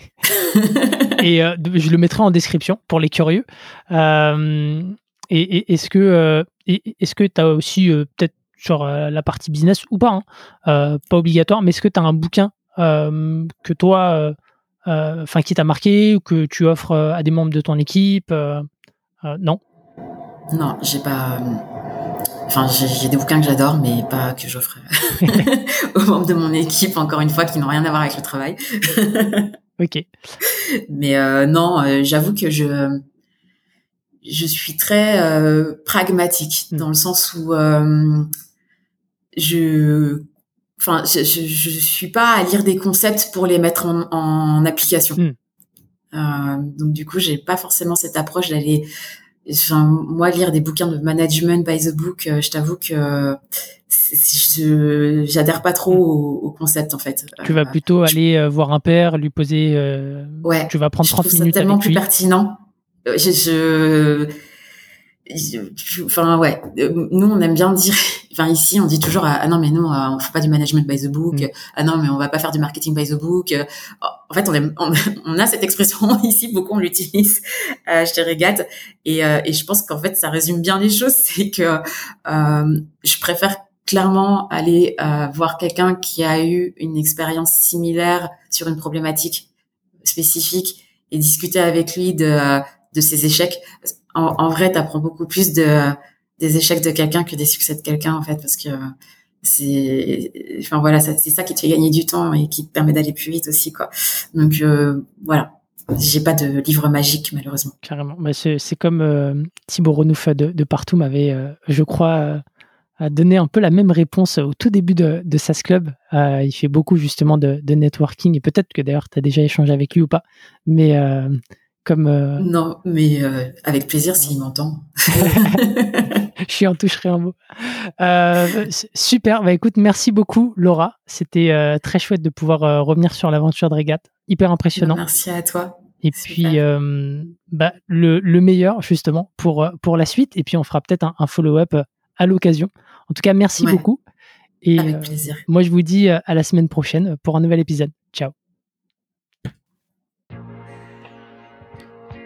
et euh, je le mettrai en description pour les curieux. Euh, et, est-ce que est-ce tu as aussi peut-être sur la partie business ou pas, hein, pas obligatoire, mais est-ce que tu as un bouquin que toi, enfin qui t'a marqué ou que tu offres à des membres de ton équipe Non?
Non, j'ai pas. Enfin, j'ai des bouquins que j'adore, mais pas que j'offre aux membres de mon équipe, encore une fois, qui n'ont rien à voir avec le travail.
ok.
Mais euh, non, euh, j'avoue que je je suis très euh, pragmatique hmm. dans le sens où je enfin je, je, suis pas à lire des concepts pour les mettre en, en application. Hmm. donc du coup, j'ai pas forcément cette approche d'aller Enfin, moi, lire des bouquins de management by the book, euh, je t'avoue que je j'adhère pas trop au, concept en fait.
Tu vas euh, plutôt aller euh, voir un père, lui poser.
ouais.
Tu vas prendre 30 minutes.
C'est tellement plus
lui.
pertinent. Je, je enfin ouais. Nous on aime bien dire enfin ici on dit toujours ah non mais nous on fait pas du management by the book. Mm. ah non mais on va pas faire du marketing by the book. En fait on, aime, on, a cette expression ici beaucoup on l'utilise euh, je te gâte et, euh, et je pense qu'en fait ça résume bien les choses. C'est que euh, je préfère clairement aller euh, voir quelqu'un qui a eu une expérience similaire sur une problématique spécifique et discuter avec lui de de ses échecs en, vrai, t'apprends beaucoup plus de des échecs de quelqu'un que des succès de quelqu'un en fait, parce que c'est, enfin voilà, c'est ça qui te fait gagner du temps et qui te permet d'aller plus vite aussi quoi. Donc euh, voilà. J'ai pas de livre magique malheureusement.
Carrément. Mais c'est comme euh, Thibaut Renouf de, Partout m'avait, euh, je crois, donné un peu la même réponse au tout début de, de Club. il fait beaucoup justement de, networking et peut-être que d'ailleurs tu as déjà échangé avec lui ou pas. Mais euh,
non, mais euh, avec plaisir s'il m'entend.
Je en toucherai un mot. Euh, super. Bah écoute, merci beaucoup Laura. C'était très chouette de pouvoir revenir sur l'aventure de régate. Hyper impressionnant.
Merci à toi.
Et puis bah, le, meilleur justement pour pour la suite. Et puis on fera peut-être un, follow-up à l'occasion. En tout cas, merci beaucoup.
Et avec plaisir.
moi je vous dis à la semaine prochaine pour un nouvel épisode. Ciao.